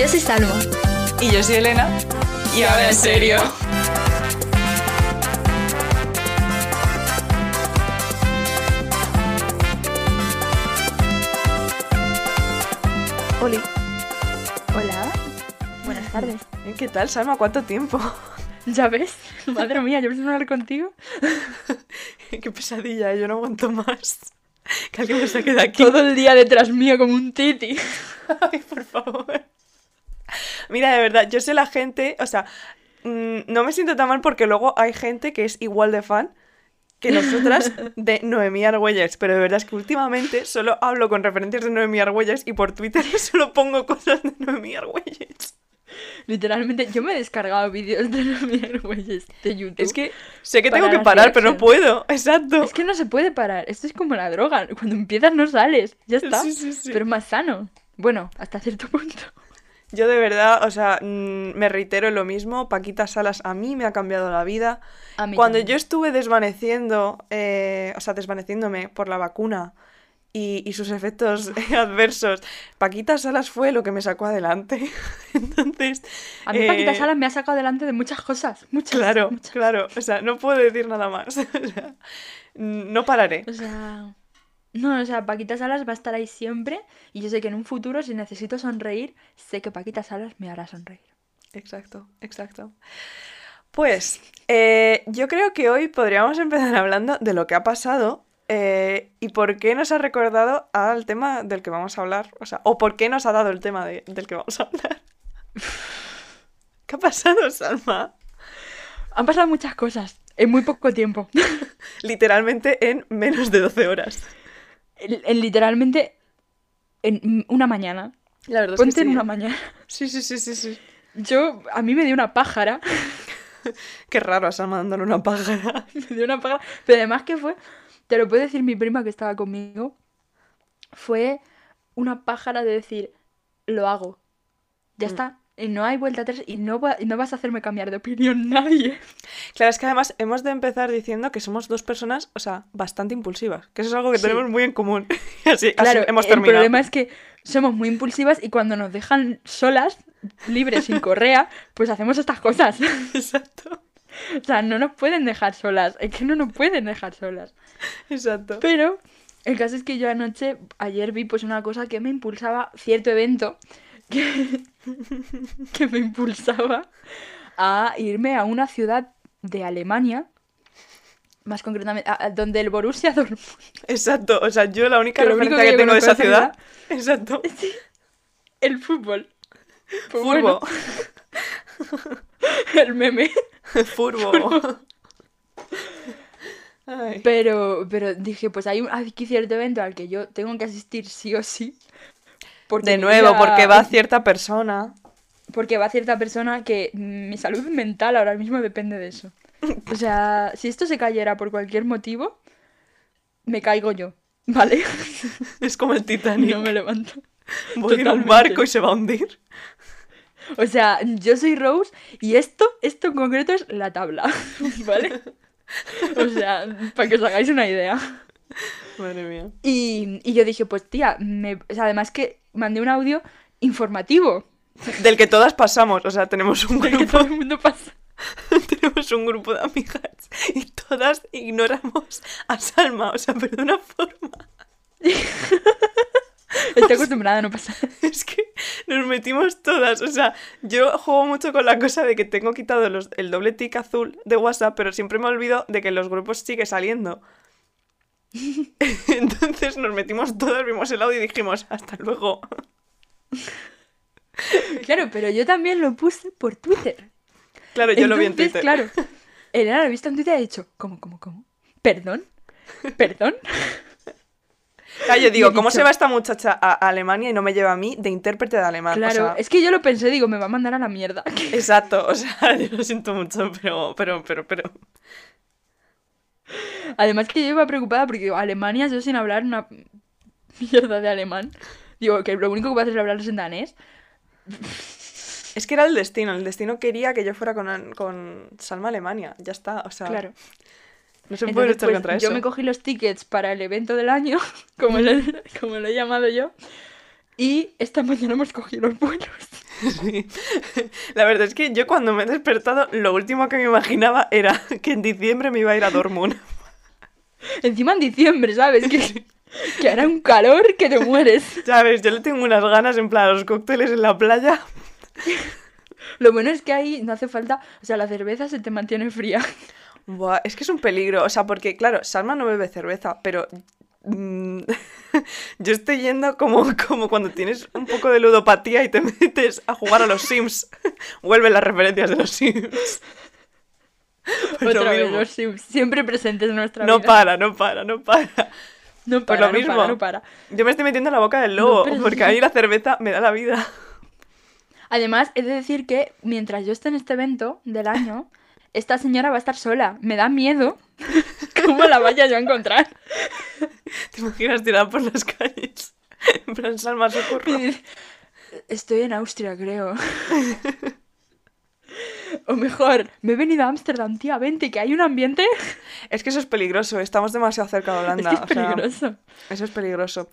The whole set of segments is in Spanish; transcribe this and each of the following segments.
Yo soy Salma. Y yo soy Elena. Y ahora en serio. Oli, Hola. Buenas tardes. ¿qué tal, Salma? ¿Cuánto tiempo? ¿Ya ves? Madre mía, yo pensaba hablar contigo. Qué pesadilla, yo no aguanto más. Que alguien me saque de aquí. Todo el día detrás mío como un titi. Ay, por favor. Mira, de verdad, yo sé la gente, o sea, mm, no me siento tan mal porque luego hay gente que es igual de fan que nosotras de Noemí Argüelles, pero de verdad es que últimamente solo hablo con referencias de Noemí Argüelles y por Twitter solo pongo cosas de Noemí Argüelles. Literalmente, yo me he descargado vídeos de los güeyes de YouTube. Es que sé que tengo que parar, pero no puedo, exacto. Es que no se puede parar. Esto es como la droga. Cuando empiezas no sales. Ya está. Sí, sí, sí. Pero es más sano. Bueno, hasta cierto punto. Yo de verdad, o sea, mm, me reitero en lo mismo, Paquita Salas a mí me ha cambiado la vida. A mí Cuando también. yo estuve desvaneciendo, eh, o sea, desvaneciéndome por la vacuna y, y sus efectos adversos, Paquita Salas fue lo que me sacó adelante. Entonces... A mí Paquita eh, Salas me ha sacado delante de muchas cosas. Muchas. Claro, muchas. claro, o sea, no puedo decir nada más. O sea, no pararé. O sea. No, o sea, Paquita Salas va a estar ahí siempre. Y yo sé que en un futuro, si necesito sonreír, sé que Paquita Salas me hará sonreír. Exacto, exacto. Pues eh, yo creo que hoy podríamos empezar hablando de lo que ha pasado eh, y por qué nos ha recordado al tema del que vamos a hablar. O sea, o por qué nos ha dado el tema de- del que vamos a hablar. ¿Qué ha pasado, Salma? Han pasado muchas cosas en muy poco tiempo. Literalmente en menos de 12 horas. En- en literalmente en una mañana. La verdad Ponte es que en una mañana. Sí, sí, sí, sí, sí. Yo, a mí me dio una pájara. Qué raro a Salma dándole una pájara. me dio una pájara. Pero además que fue, te lo puede decir mi prima que estaba conmigo, fue una pájara de decir, lo hago. Ya Mm. está. Y no hay vuelta atrás y no, va- y no vas a hacerme cambiar de opinión nadie. Claro, es que además hemos de empezar diciendo que somos dos personas, o sea, bastante impulsivas. Que eso es algo que Sí. tenemos muy en común. Así, así Claro, hemos el terminado. problema es que somos muy impulsivas y cuando nos dejan solas, libres, sin correa, pues hacemos estas cosas. Exacto, O sea, no nos pueden dejar solas. Es que no nos pueden dejar solas. exacto. Pero el caso es que yo anoche, ayer vi pues una cosa que me impulsaba, cierto evento, que, que me impulsaba a irme a una ciudad de Alemania, más concretamente, a- a donde el Borussia Dortmund Exacto, o sea, yo la única Que referencia que, tengo de esa ciudad. Exacto. el fútbol. Pues Furbo. bueno, el meme. Furbo. Ay. Pero, pero dije, pues hay un, aquí cierto evento al que yo tengo que asistir sí o sí. Porque De nuevo, porque va cierta persona. Porque va cierta persona que mi salud mental ahora mismo depende de eso. O sea, si esto se cayera por cualquier motivo, me caigo yo, ¿vale? Es como el Titanic. no me levanto. Voy un Totalmente. barco y se va a hundir. O sea, yo soy Rose y esto, esto en concreto es la tabla, ¿vale? O sea, para que os hagáis una idea. Madre mía. Y, y yo dije, pues tía, me- o sea, además que mandé un audio informativo. Del que todas pasamos, o sea, tenemos un del que grupo, todo el mundo pasa. tenemos un grupo de amigas y todas ignoramos a Salma, o sea, pero de una forma. Estoy acostumbrada a no pasar. Es que nos metimos todas. O sea, yo juego mucho con la cosa de que tengo quitado los- el doble tic azul de WhatsApp, pero siempre me olvido de que los grupos sigue saliendo. Entonces nos metimos todas, vimos el audio y dijimos, hasta luego. Claro, pero yo también lo puse por Twitter. Claro, yo lo vi en Twitter. claro, Elena lo ha visto en Twitter y ha dicho, ¿cómo, cómo, cómo? ¿Perdón? ¿Perdón? Ah, yo digo, ¿cómo dicho- se va esta muchacha a Alemania y no me lleva a mí de intérprete de alemán? O Claro, sea, es que yo lo pensé, digo, me va a mandar a la mierda. Exacto, o sea, yo lo siento mucho, pero, pero, pero, pero. Además que yo iba preocupada porque digo, Alemania, yo sin hablar una mierda de alemán. Digo, que lo único que puedo hacer es hablarles en danés. Es que era el destino, el destino quería que yo fuera con, con Salma Alemania, ya está, o sea, Claro. no se puede luchar pues, contra yo eso. me cogí los tickets para el evento del año, como lo, como lo he llamado yo. Y esta mañana hemos cogido los vuelos. Sí. La verdad es que yo cuando me he despertado, lo último que me imaginaba era que en diciembre me iba a ir a Dortmund. Encima en diciembre, ¿sabes? Que, que hará un calor que te mueres. ¿Sabes? Yo le tengo unas ganas en plan a los cócteles en la playa. Lo bueno es que ahí no hace falta, o sea, la cerveza se te mantiene fría. Buah, es que es un peligro. O sea, porque, claro, Salma no bebe cerveza, pero. mm, yo estoy yendo como, como cuando tienes un poco de ludopatía y te metes a jugar a los Sims. Vuelven las referencias de los Sims. Pues lo Otra vez, los Sims, siempre presentes en nuestra No vida. para, no para, no para. No Pues lo no mismo. para, no para. Yo me estoy metiendo en la boca del lobo, No, porque a mí la cerveza me da la vida. Además, he de decir que mientras yo esté en este evento del año, esta señora va a estar sola. Me da miedo cómo la vaya yo a encontrar. ¿Te imaginas tirada por las calles? En plan, Salma, socorro. Estoy en Austria, creo. O mejor, me he venido a Ámsterdam, tía, vente, que hay un ambiente. Es que eso es peligroso, estamos demasiado cerca de Es Holanda. que es o sea, peligroso. Eso es peligroso.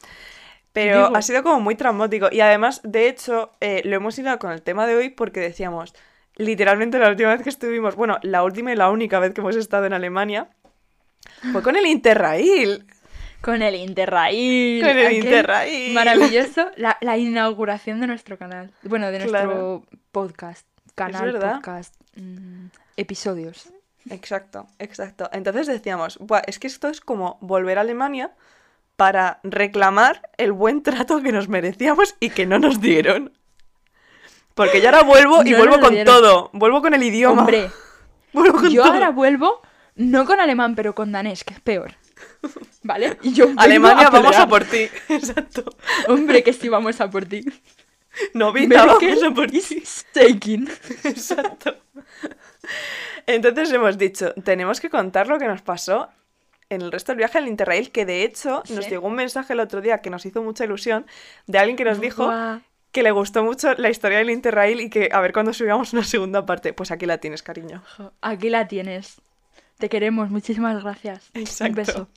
Pero Digo- ha sido como muy traumático. Y además, de hecho, eh, lo hemos ido con el tema de hoy porque decíamos, literalmente la última vez que estuvimos, bueno, la última y la única vez que hemos estado en Alemania, fue con el Interrail. Con el Interrail. Con el Interrail. Maravilloso. La, la inauguración de nuestro canal. Bueno, de nuestro Claro. podcast. Canal, podcast. mm, episodios. Exacto, exacto. Entonces decíamos, "Buah, es que esto es como volver a Alemania para reclamar el buen trato que nos merecíamos y que no nos dieron. Porque yo ahora vuelvo y No vuelvo con todo. Vuelvo con el idioma. Hombre, vuelvo con yo todo. ahora vuelvo, no con alemán, pero con danés, que es peor. ¿Vale? Y yo Alemania, vamos a por ti. Exacto. Hombre, que sí, vamos a por ti. Novita, vamos a por ti. taking. Exacto. Entonces hemos dicho, tenemos que contar lo que nos pasó en el resto del viaje al Interrail, que de hecho nos llegó un mensaje el otro día que nos hizo mucha ilusión de alguien que nos dijo. Que le gustó mucho la historia del Interrail y que a ver cuándo subíamos una segunda parte. Pues aquí la tienes, cariño. Aquí la tienes. Te queremos, muchísimas gracias. Exacto. Un beso.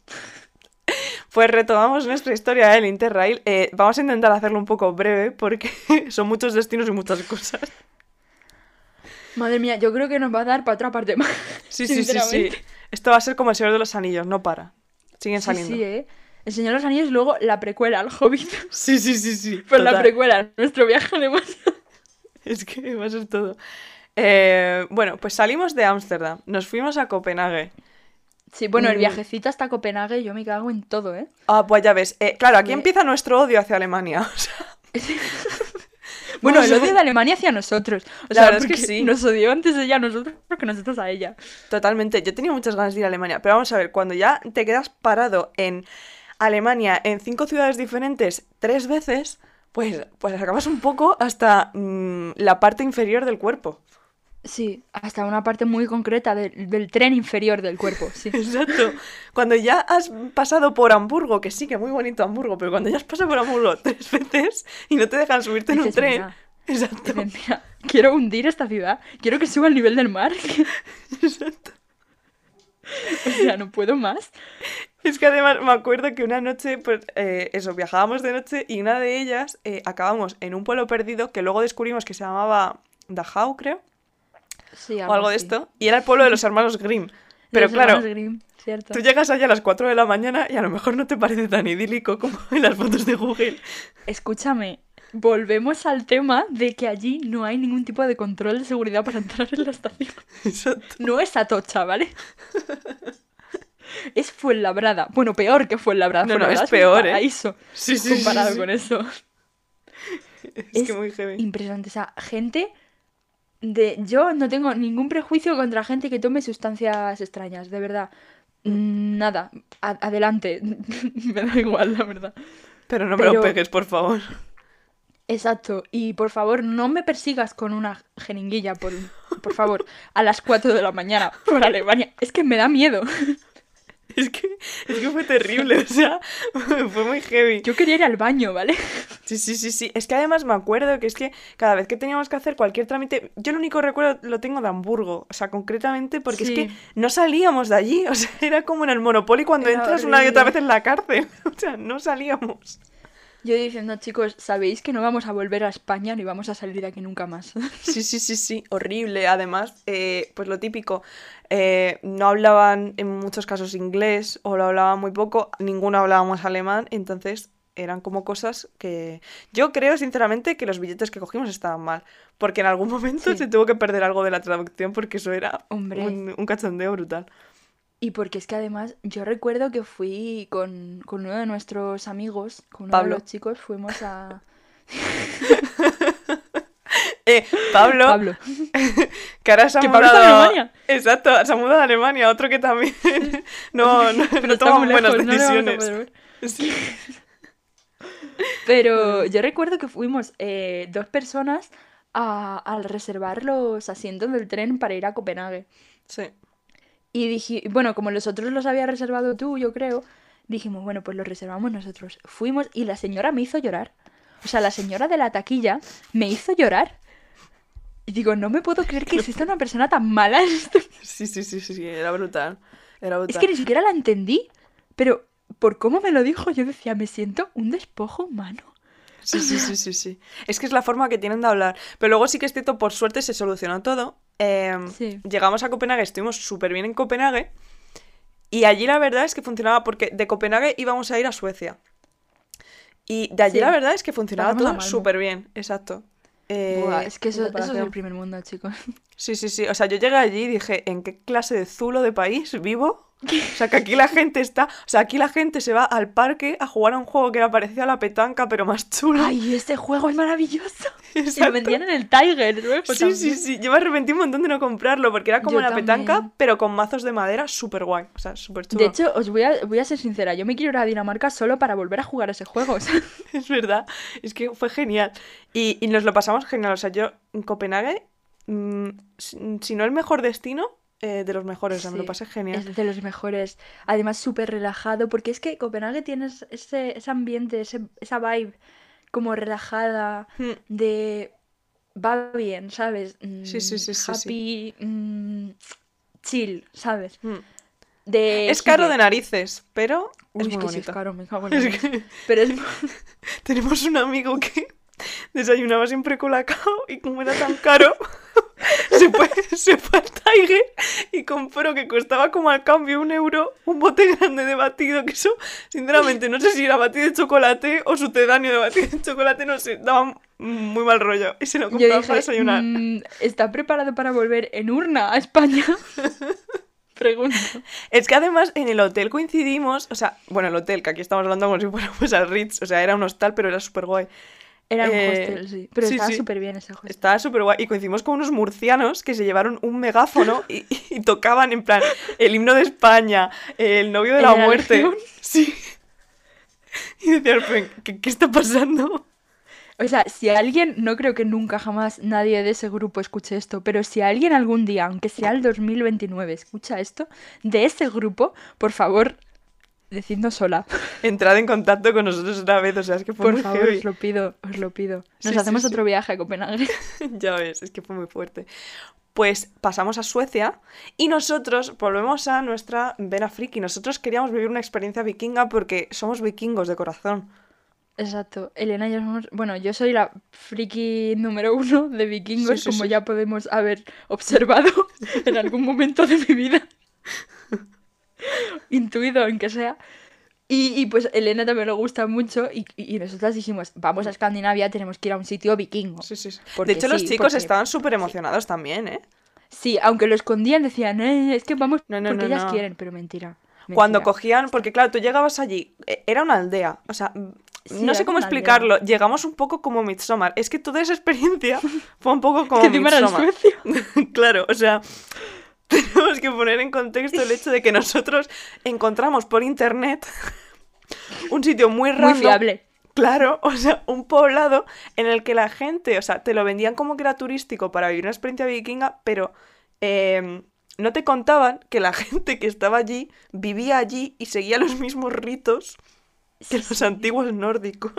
Pues retomamos nuestra historia del Interrail. Eh, vamos a intentar hacerlo un poco breve porque son muchos destinos y muchas cosas. Madre mía, yo creo que nos va a dar para otra parte más. Sí, sí, sí, sí. Esto va a ser como el Señor de los Anillos, no para. Siguen Sí, saliendo. sí, ¿eh? El Señor de los Anillos, luego la precuela, el Hobbit. Sí, sí, sí, sí. Pues la total. precuela, nuestro viaje Alemania. Es que va a ser todo. Eh, bueno, pues salimos de Ámsterdam, nos fuimos a Copenhague. Sí, bueno, el Mm. viajecito hasta Copenhague, yo me cago en todo, ¿eh? Ah, pues ya ves. Eh, claro, aquí empieza nuestro odio hacia Alemania. o sea, Bueno, el odio de Alemania hacia nosotros. O La sea, verdad es que sí. Nos odió antes ella a nosotros que nosotros a ella. totalmente. Yo tenía muchas ganas de ir a Alemania, pero vamos a ver, cuando ya te quedas parado en Alemania, en cinco ciudades diferentes, tres veces, pues, pues acabas un poco hasta mm, la parte inferior del cuerpo. Sí, hasta una parte muy concreta del, del tren inferior del cuerpo, sí. Exacto. Cuando ya has pasado por Hamburgo, que sí que muy bonito Hamburgo, pero cuando ya has pasado por Hamburgo tres veces y no te dejan subirte en un tren. "Mira". Exacto. Dicen, "Mira, quiero hundir esta ciudad, quiero que suba el nivel del mar. Exacto. o sea, no puedo más. Es que además me acuerdo que una noche, pues eh, eso, viajábamos de noche y una de ellas eh, acabamos en un pueblo perdido que luego descubrimos que se llamaba Dachau, creo, Sí, o algo de esto, y era el pueblo de los hermanos Grimm. Pero los claro, Grimm, cierto. tú llegas allá a las 4 de la mañana y a lo mejor no te parece tan idílico como en las fotos de Google. Escúchame, volvemos al tema de que allí no hay ningún tipo de control de seguridad para entrar en la estación. Exacto. No es Atocha, ¿vale? Es Fuenlabrada. Bueno, peor que Fuenlabrada. No, no, Fuenlabrada es peor, un ¿eh? paraíso Sí, sí, comparado sí. con eso. Es, Es que muy heavy. Impresionante. O sea, gente de... Yo no tengo ningún prejuicio contra gente que tome sustancias extrañas, de verdad. Mm, Nada. A- adelante. Me da igual, la verdad. Pero no me lo pero- pegues, por favor. Exacto. Y por favor, no me persigas con una jeringuilla, por, por favor, a las 4 de la mañana por Alemania. Es que me da miedo. Es que, es que fue terrible, o sea, fue muy heavy. Yo quería ir al baño, ¿vale? Sí, sí, sí, sí. Es que además me acuerdo que es que cada vez que teníamos que hacer cualquier trámite, yo lo único recuerdo lo tengo de Hamburgo, o sea, concretamente porque es que no salíamos de allí, o sea, era como en el Monopoly cuando Era entras una y otra vez en la cárcel, o sea, no salíamos. Yo diciendo, chicos, sabéis que no vamos a volver a España ni vamos a salir de aquí nunca más. Sí, sí, sí, sí, horrible. Además, eh, pues lo típico, eh, no hablaban en muchos casos inglés o lo hablaban muy poco, ninguno hablábamos alemán, entonces eran como cosas que yo creo sinceramente que los billetes que cogimos estaban mal, porque en algún momento Sí. se tuvo que perder algo de la traducción porque eso era Hombre. un, un cachondeo brutal. Y porque es que además yo recuerdo que fui con, con uno de nuestros amigos, con uno Pablo. de los chicos, fuimos a... Eh, Pablo, Pablo. que ahora se ha Que Pablo está mudado- Alemania. Exacto, se ha mudado a Alemania, otro que también no, no, Pero no toma muy buenas lejos, decisiones. Sí. Pero yo recuerdo que fuimos eh, dos personas a, al reservar los asientos del tren para ir a Copenhague. Sí. Y dije, bueno, como los otros los había reservado tú, yo creo, dijimos, bueno, pues los reservamos nosotros. Fuimos y la señora me hizo llorar. O sea, la señora de la taquilla me hizo llorar. Y digo, no me puedo creer que exista una persona tan mala Sí, sí, sí, sí, sí, era brutal. Era brutal. Es que ni siquiera la entendí, pero por cómo me lo dijo, yo decía, me siento un despojo humano. Sí, sí, sí, sí, sí. Es que es la forma que tienen de hablar. Pero luego sí que es cierto, por suerte se solucionó todo. Eh, Sí. Llegamos a Copenhague, estuvimos súper bien en Copenhague. Y allí la verdad es que funcionaba, porque de Copenhague íbamos a ir a Suecia. Y de allí Sí. la verdad es que funcionaba todo súper bien, exacto. Eh, Buah, es que eso, eso es el primer mundo, chicos. Sí, sí, sí. O sea, yo llegué allí y dije, ¿en qué clase de zulo de país vivo? O sea, que aquí la gente está... O sea, aquí la gente se va al parque a jugar a un juego que era parecido a la petanca, pero más chulo. Ay, este juego es maravilloso. Y lo vendían en el Tiger luego Sí, sí, también. sí. Yo me arrepentí un montón de no comprarlo, porque era como Yo la petanca, pero con mazos de madera súper guay. O sea, súper chulo. De hecho, os voy a, voy a ser sincera, yo me quiero ir a Dinamarca solo para volver a jugar ese juego. o sea. Es verdad. Es que fue genial. Y, y nos lo pasamos genial. O sea, yo en Copenhague, mm, si si no el mejor destino, eh, de los mejores. O sea, me lo Sí, pasé genial. Es de los mejores. Además, súper relajado, porque es que Copenhague tienes ese, ese ambiente, ese, esa vibe como relajada, Mm. de... Va bien, ¿sabes? Sí, sí, Mm, sí, sí, Happy, mm, chill, ¿sabes? Mm. De Es caro de narices, pero es que sí es bonito. caro, me cago en la Es leche. que Pero es... tenemos un amigo que desayunaba siempre colacao y como era tan caro, se fue, se fue al Tiger y compró que costaba como al cambio un euro un bote grande de batido, que eso, sinceramente, no sé si era batido de chocolate o sucedáneo de batido de chocolate, no sé, daba muy mal rollo. Y se lo compraba dije, para desayunar. mm, ¿está preparado para volver en urna a España? Pregunto. Es que además en el hotel coincidimos, o sea, bueno, el hotel, que aquí estamos hablando como si fuéramos al Ritz, o sea, era un hostal, pero era súper guay. Era un Eh, hostel, sí. Pero sí, estaba sí. súper bien ese hostel. Estaba súper guay. Y coincidimos con unos murcianos que se llevaron un megáfono y, y tocaban en plan el himno de España, el novio de ¿El la muerte. Legión? Sí. Y decían, "Pero, ¿qué, qué está pasando? O sea, si alguien, no creo que nunca jamás nadie de ese grupo escuche esto, pero si alguien algún día, aunque sea el 2029, escucha esto, de ese grupo, por favor, decidnos sola. Entrad en contacto con nosotros otra vez, o sea, es que fue Por muy favor, heavy. os lo pido, os lo pido. Nos Sí, sí, hacemos sí. otro viaje a Copenhague. Ya ves, es que fue muy fuerte. Pues pasamos a Suecia y nosotros volvemos a nuestra vena friki. Nosotros queríamos vivir una experiencia vikinga porque somos vikingos de corazón. Exacto. Elena y yo somos... Bueno, yo soy la friki número uno de vikingos, Sí, sí, como sí. ya podemos haber observado en algún momento de mi vida. Intuido, aunque sea. Y, y, pues Elena también le gusta mucho y, y, nosotras dijimos, vamos a Escandinavia, tenemos que ir a un sitio vikingo. Sí, sí, sí. De hecho, los chicos porque- estaban súper emocionados también, ¿eh? Sí, aunque lo escondían, decían, "Eh, es que vamos No, no, porque no, ellas no. quieren, pero mentira. Cuando cogían, porque claro, tú llegabas allí, e- era una aldea, o sea, Sí, no sé cómo aldea. explicarlo, llegamos un poco como Midsommar, es que toda esa experiencia fue un poco como que encima era en Midsommar. Suecia. claro, o sea, tenemos que poner en contexto el hecho de que nosotros encontramos por internet un sitio muy Muy random, fiable. Claro, o sea, un poblado en el que la gente, o sea, te lo vendían como que era turístico para vivir una experiencia vikinga, pero eh, no te contaban que la gente que estaba allí vivía allí y seguía los mismos ritos que los Sí. antiguos nórdicos.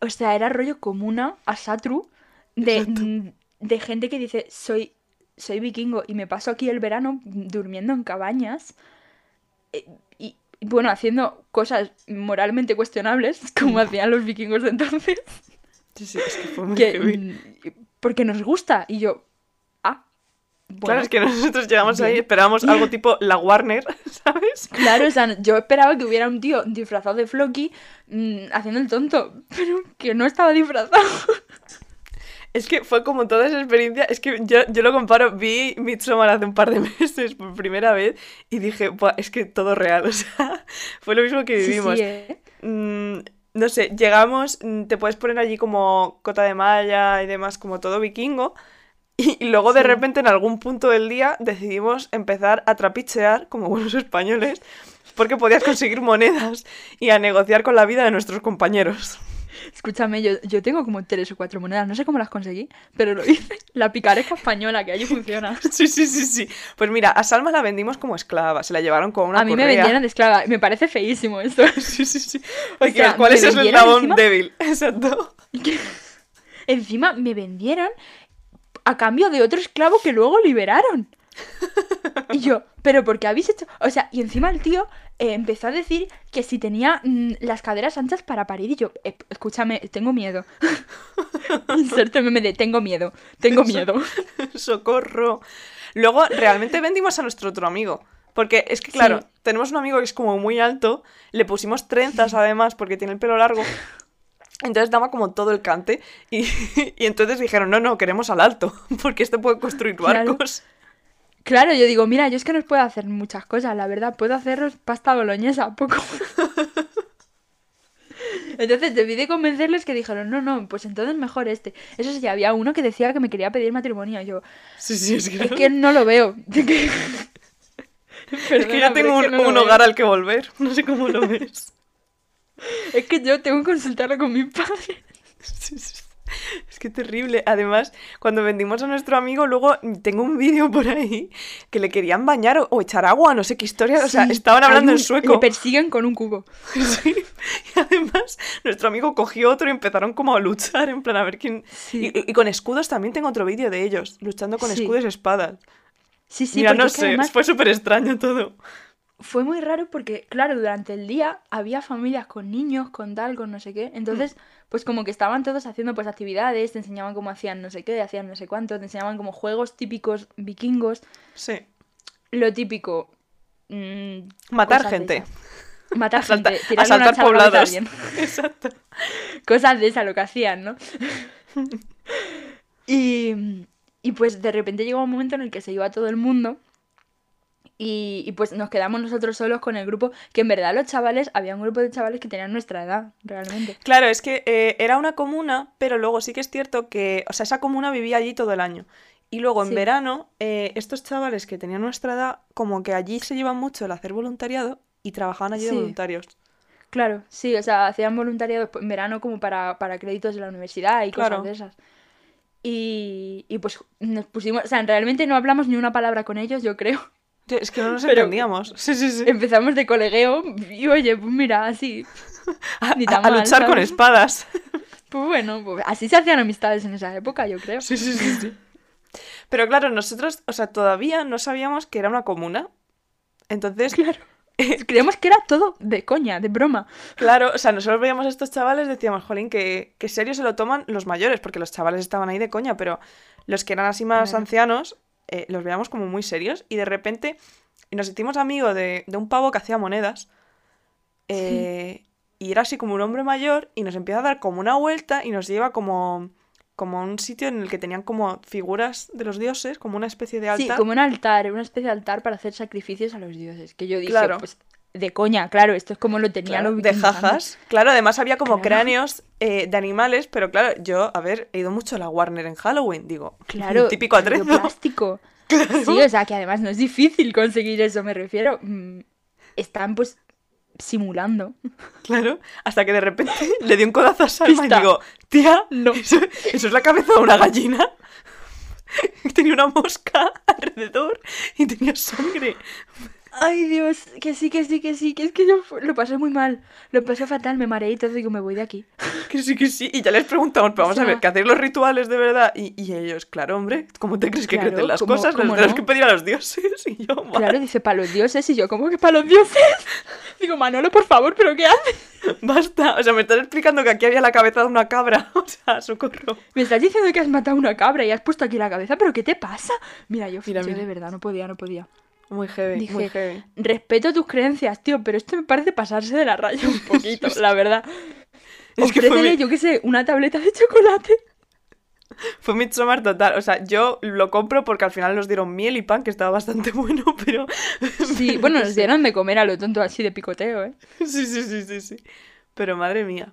O sea, era rollo comuna a Satru de, de gente que dice, soy, soy vikingo y me paso aquí el verano durmiendo en cabañas. eh, Y bueno, haciendo cosas moralmente cuestionables, como hacían los vikingos de entonces. Sí, sí, es que fue muy que, mm, porque nos gusta. Y yo, ah, bueno, Claro, es que nosotros llegamos ahí, bien. esperábamos algo tipo la Warner, ¿sabes? Claro, o sea, yo esperaba que hubiera un tío disfrazado de Floki mm, haciendo el tonto, pero que no estaba disfrazado. Es que fue como toda esa experiencia, es que yo, yo lo comparo, vi Midsommar hace un par de meses por primera vez y dije, "Buah, es que todo real, o sea, fue lo mismo que Sí, vivimos. sí, ¿eh? Mm, no sé, llegamos, mm, te puedes poner allí como cota de malla y demás, como todo vikingo. Y, y luego de Sí. repente en algún punto del día decidimos empezar a trapichear como buenos españoles porque podías conseguir monedas y a negociar con la vida de nuestros compañeros. Escúchame, yo, yo tengo como tres o cuatro monedas, no sé cómo las conseguí, pero lo hice. La picaresca española, que allí funciona. Sí, sí, sí, sí. Pues mira, a Salma la vendimos como esclava, se la llevaron con una A mí me vendieron de esclava, me parece feísimo esto. Sí, sí, sí. O sea, ¿Cuál es el eslabón encima- débil? Exacto. Encima me vendieron a cambio de otro esclavo que luego liberaron. Y yo, ¿pero por qué habéis hecho? O sea, y encima el tío eh, empezó a decir que si tenía mm, las caderas anchas para parir. Y yo, "Eh, escúchame, tengo miedo. Inserte meme de tengo miedo, tengo miedo. Socorro. Luego, realmente vendimos a nuestro otro amigo. Porque es que, claro, Sí. tenemos un amigo que es como muy alto, le pusimos trenzas además porque tiene el pelo largo. Entonces daba como todo el cante. Y, y entonces dijeron, no, no, queremos al alto, porque este puede construir barcos. Claro, yo digo, mira, yo es que no os puedo hacer muchas cosas, la verdad, puedo haceros pasta boloñesa, poco. Entonces debí de convencerles que dijeron, no, no, pues entonces mejor este. Eso sí, había uno que decía que me quería pedir matrimonio. Yo, Sí, sí, es que, es que no lo veo. es que pero tengo es un, que no lo un veo. hogar al que volver. No sé cómo lo ves. Es que yo tengo que consultarlo con mi padre. Sí, sí. Es que terrible. Además, cuando vendimos a nuestro amigo, luego tengo un vídeo por ahí que le querían bañar o, o echar agua, no sé qué historia. O sea, estaban hablando en sueco. Le persiguen con un cubo. Sí. Y además, nuestro amigo cogió otro y empezaron como a luchar, en plan, a ver quién. Sí. Y, y con escudos también tengo otro vídeo de ellos, luchando con Sí. escudos y espadas. Sí, sí, Mira, no sé, además fue súper extraño todo. Fue muy raro porque, claro, durante el día había familias con niños, con tal, con no sé qué. Entonces, pues como que estaban todos haciendo pues actividades, te enseñaban cómo hacían no sé qué, hacían no sé cuánto, te enseñaban como juegos típicos vikingos. Sí. Lo típico. mm, Matar gente. Matar gente, asaltar poblados. Exacto. Cosas de esa lo que hacían, ¿no? y, y pues de repente llegó un momento en el que se iba todo el mundo y, y pues nos quedamos nosotros solos con el grupo, que en verdad los chavales, había un grupo de chavales que tenían nuestra edad, realmente. Claro, es que eh, era una comuna, pero luego sí que es cierto que, o sea, esa comuna vivía allí todo el año. Y luego en Sí. verano, eh, estos chavales que tenían nuestra edad, como que allí se llevan mucho el hacer voluntariado y trabajaban allí de Sí. voluntarios. Claro, sí, o sea, hacían voluntariado en verano como para, para créditos de la universidad y Claro. cosas de esas. Y, y pues nos pusimos, o sea, realmente no hablamos ni una palabra con ellos, yo creo. Es que no nos Pero- entendíamos. Sí, sí, sí. Empezamos de colegueo y oye, pues mira, así. A, ni a- tan a mal, luchar con espadas. Pues bueno, pues así se hacían amistades en esa época, yo creo. Sí, sí, sí, sí. Pero claro, nosotros, o sea, todavía no sabíamos que era una comuna. Entonces, Claro. Creíamos que era todo de coña, de broma. Claro, o sea, nosotros veíamos a estos chavales, decíamos, jolín, que, que serio se lo toman los mayores, porque los chavales estaban ahí de coña, pero los que eran así más Claro. ancianos, eh, los veíamos como muy serios, y de repente nos sentimos amigos de, de un pavo que hacía monedas, eh, y era así como un hombre mayor, y nos empieza a dar como una vuelta y nos lleva como, como a un sitio en el que tenían como figuras de los dioses, como una especie de Sí, altar. como un altar, una especie de altar para hacer sacrificios a los dioses. Que yo dije, Claro. pues de coña, claro, esto es como lo tenían Claro, los de jajas. Claro, además había como Claro. cráneos eh, de animales, pero claro, yo, a ver, he ido mucho a la Warner en Halloween, digo. Claro, Típico atrezo. plástico. Sí, o sea, que además no es difícil conseguir eso, me refiero. mm, Están pues simulando. Claro, hasta que de repente le di un codazo a Salma Pista. y digo, tía, No. eso, eso es la cabeza de una gallina. tenía una mosca alrededor y tenía sangre. Ay, Dios, que sí, que sí, que sí, que es que yo lo pasé muy mal. Lo pasé fatal, me mareé y todo, digo, me voy de aquí. Que sí, que sí. Y ya les preguntamos, pero O vamos a ver, ¿que hacéis los rituales de verdad? Y, y ellos, claro, hombre, ¿cómo te crees que Claro, crecen las ¿cómo- cosas? Cómo tenemos no? que pedir a los dioses. Y yo, "Va, Claro, dice, para los dioses. Y yo, ¿cómo que para los dioses? Digo, Manolo, por favor, ¿pero qué haces? basta. O sea, me estás explicando que aquí había la cabeza de una cabra. O sea, socorro. Me estás diciendo que has matado una cabra y has puesto aquí la cabeza, ¿pero qué te pasa? Mira, yo, Mira, yo mira. de verdad no podía, no podía. Muy heavy, Dije, muy heavy. respeto tus creencias, tío, pero esto me parece pasarse de la raya un poquito, la verdad. Es que Ofrécele, mi- yo qué sé, una tableta de chocolate. Fue Midsommar total. O sea, yo lo compro porque al final nos dieron miel y pan, que estaba bastante bueno, pero. Sí, bueno, nos dieron de comer a lo tonto así de picoteo, ¿eh? Sí, sí, sí, sí, sí. Pero madre mía.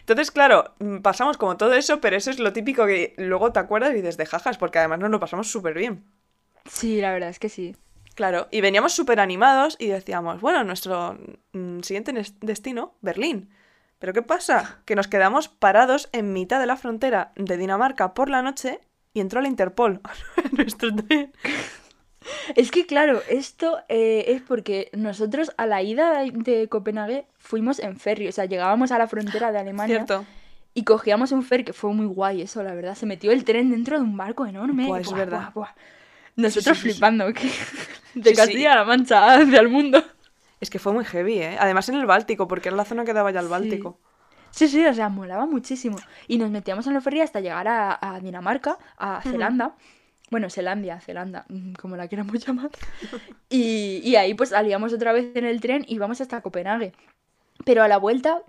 Entonces, claro, mm, pasamos como todo eso, pero eso es lo típico que luego te acuerdas y dices de jajas, porque además nos lo pasamos súper bien. Sí, la verdad es que sí. Claro, y veníamos súper animados y decíamos, bueno, nuestro mm, siguiente destino, Berlín. Pero ¿qué pasa? Que nos quedamos parados en mitad de la frontera de Dinamarca por la noche y entró la Interpol a nuestro tren. Es que, claro, esto eh, es porque nosotros a la ida de Copenhague fuimos en ferry, o sea, llegábamos a la frontera de Alemania ¿Cierto? y cogíamos un ferry, que fue muy guay eso, la verdad. Se metió el tren dentro de un barco enorme. Buah, es verdad. buah. Nosotros sí, sí, sí. flipando, que de Sí, sí. Castilla-La Mancha hacia el mundo. Es que fue muy heavy, ¿eh? Además en el Báltico, porque era la zona que daba ya al. Báltico. Sí, sí, o sea, molaba muchísimo. Y nos metíamos en los ferry hasta llegar a, a Dinamarca, a Zelanda. Bueno, Zelandia, Zelanda, mm, como la queramos llamar. Y, y ahí pues salíamos otra vez en el tren y íbamos hasta Copenhague. Pero a la vuelta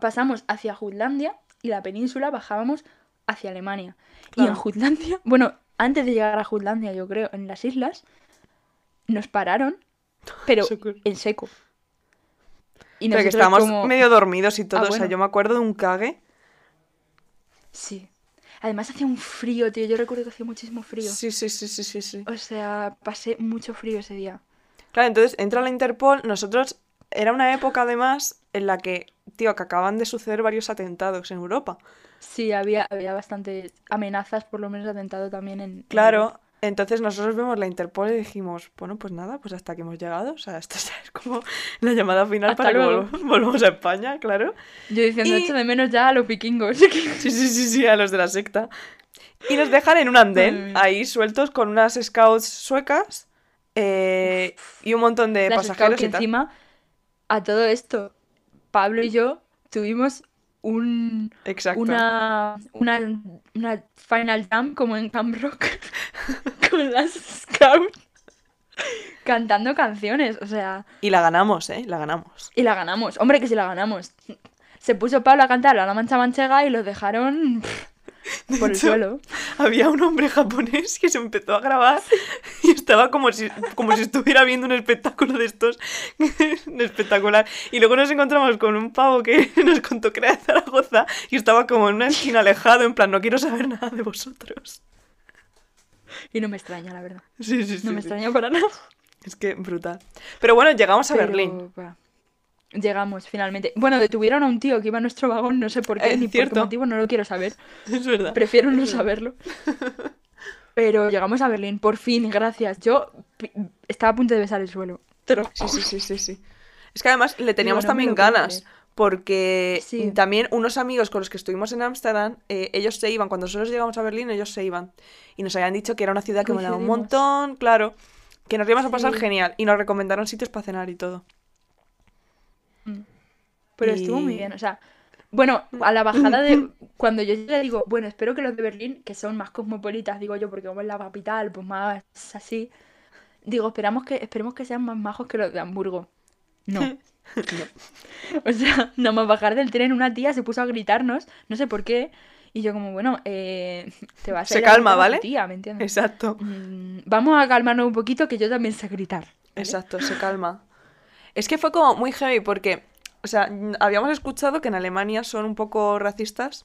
pasamos hacia Jutlandia y la península bajábamos hacia Alemania. Y en. Jutlandia, bueno, antes de llegar a Jutlandia, yo creo, en las islas, nos pararon, pero en seco. Y Pero que estábamos como- medio dormidos y todo. Ah, O sea, yo me acuerdo de un cague. Sí. Además hacía un frío, tío. Yo recuerdo que hacía muchísimo frío. Sí, sí, sí, sí, sí, sí. O sea, pasé mucho frío ese día. Claro, entonces entra la Interpol. Nosotros. Era una época además en la que, tío, que acaban de suceder varios atentados en Europa. Sí, había, había bastantes amenazas, por lo menos atentado también en... Claro. Entonces nosotros vemos la Interpol y dijimos, bueno, pues nada, pues hasta que hemos llegado. O sea, esto es como la llamada final Hasta para que luego. volv- volvamos a España, claro. Yo diciendo, Y- echo de menos ya a los vikingos. Sí, sí, sí, sí, a los de la secta. Y nos dejan en un andén, ahí sueltos con unas scouts suecas eh, y un montón de Las pasajeros scouts y tal. encima, a todo esto, Pablo y yo tuvimos un... Exacto. Una, una, una Final Jam como en Camp Rock con las Scouts cantando canciones, o sea, Y la ganamos, ¿eh? La ganamos. y la ganamos. Hombre, que si la ganamos. Se puso Pablo a cantar a la mancha manchega y los dejaron por el suelo. Había un hombre japonés que se empezó a grabar y estaba como si, como si estuviera viendo un espectáculo de estos espectacular. Y luego nos encontramos con un pavo que nos contó que era de Zaragoza y estaba como en una esquina alejado, en plan, no quiero saber nada de vosotros. Y no me extraña, la verdad. Sí, sí, sí. No me sí. extraña para nada. Es que brutal. Pero bueno, llegamos a Pero, Berlín. Llegamos finalmente. Bueno, detuvieron a un tío que iba a nuestro vagón, no sé por qué, Eh, ni por qué motivo, no lo quiero saber. Es verdad. Prefiero no saberlo. Pero llegamos a Berlín, por fin, gracias. Yo estaba a punto de besar el suelo. Te lo Sí, sí, sí, sí, sí. Es que además le teníamos también ganas. creer. Porque Sí. también unos amigos con los que estuvimos en Ámsterdam, eh, ellos se iban, cuando nosotros llegamos a Berlín, ellos se iban. Y nos habían dicho que era una ciudad que molaba un montón, claro. Que nos íbamos a pasar genial. Y nos recomendaron sitios para cenar y todo. Pero Y- estuvo muy bien, o sea, bueno, a la bajada de cuando yo llegué digo, bueno, espero que los de Berlín, que son más cosmopolitas, digo yo, porque como es la capital, pues más así, digo, esperamos que esperemos que sean más majos que los de Hamburgo. No. O sea, nada más bajar del tren, una tía se puso a gritarnos, no sé por qué, y yo como, bueno, eh, te vas a Se ir calma, a ¿vale? tía, ¿me entiendes? Exacto, Mm, vamos a calmarnos un poquito, que yo también sé gritar. ¿vale? exacto, se calma. Es que fue como muy heavy porque, o sea, habíamos escuchado que en Alemania son un poco racistas.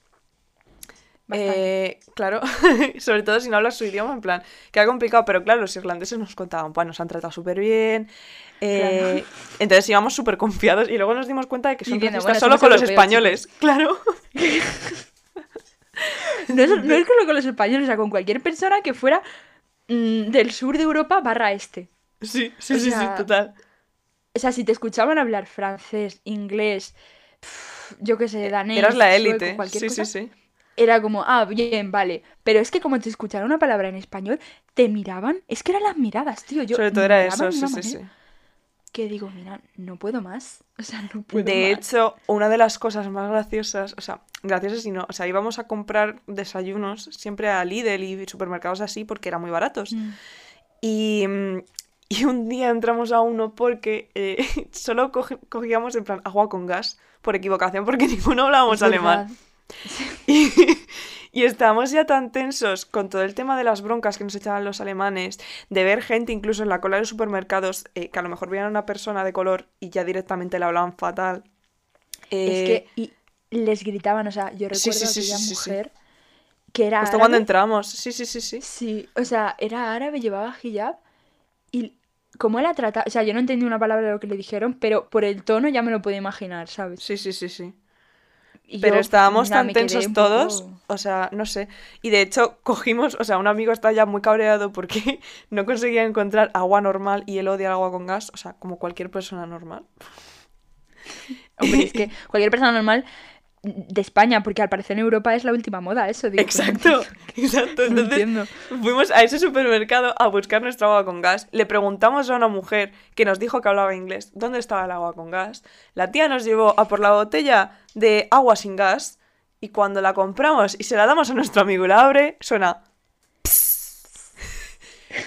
Eh, claro, sobre todo si no hablas su idioma, en plan, que era complicado, pero claro, los irlandeses nos contaban, pues nos han tratado súper bien. eh, Entonces íbamos súper confiados y luego nos dimos cuenta de que son racistas bueno, solo con los españoles, claro. No es, no es solo con los españoles, o sea, con cualquier persona que fuera mm, del sur de Europa barra este. Sí, sí, O sí, sí, total. O sea, si te escuchaban hablar francés, inglés, yo qué sé, danés, Eras la élite. cualquier Sí, cosa, sí, sí. era como, ah, bien, vale. Pero es que como te escucharon una palabra en español, te miraban, es que eran las miradas, tío. Yo Sobre todo era eso, sí, sí, sí. Que digo, mira, no puedo más. O sea, no puedo De más. hecho, una de las cosas más graciosas, o sea, graciosas y no, o sea, íbamos a comprar desayunos siempre a Lidl y supermercados así porque eran muy baratos. Mm. Y, mm, y un día entramos a uno porque eh, solo cogíamos en plan agua con gas por equivocación porque ninguno hablábamos alemán. Y, y estábamos ya tan tensos con todo el tema de las broncas que nos echaban los alemanes, de ver gente incluso en la cola de los supermercados eh, que a lo mejor veían a una persona de color y ya directamente le hablaban fatal. Es Eh, que y les gritaban, o sea, yo recuerdo Sí, sí, sí, aquella mujer que era Justo cuando entramos. Sí, sí, sí, sí. Sí, o sea, era árabe, llevaba hijab y como la trataba, o sea, yo no entendí una palabra de lo que le dijeron, pero por el tono ya me lo puedo imaginar, ¿sabes? Sí, sí, sí, sí. Y Pero yo, estábamos tan tensos todos, o sea, no sé. Y de hecho cogimos, o sea, un amigo está ya muy cabreado porque no conseguía encontrar agua normal y él odia el agua con gas, o sea, como cualquier persona normal. Hombre, es que cualquier persona normal de España, porque al parecer en Europa es la última moda, eso, digo. Exacto, exacto. Entonces fuimos a ese supermercado a buscar nuestro agua con gas. Le preguntamos a una mujer que nos dijo que hablaba inglés dónde estaba el agua con gas. La tía nos llevó a por la botella de agua sin gas y cuando la compramos y se la damos a nuestro amigo y la abre, suena...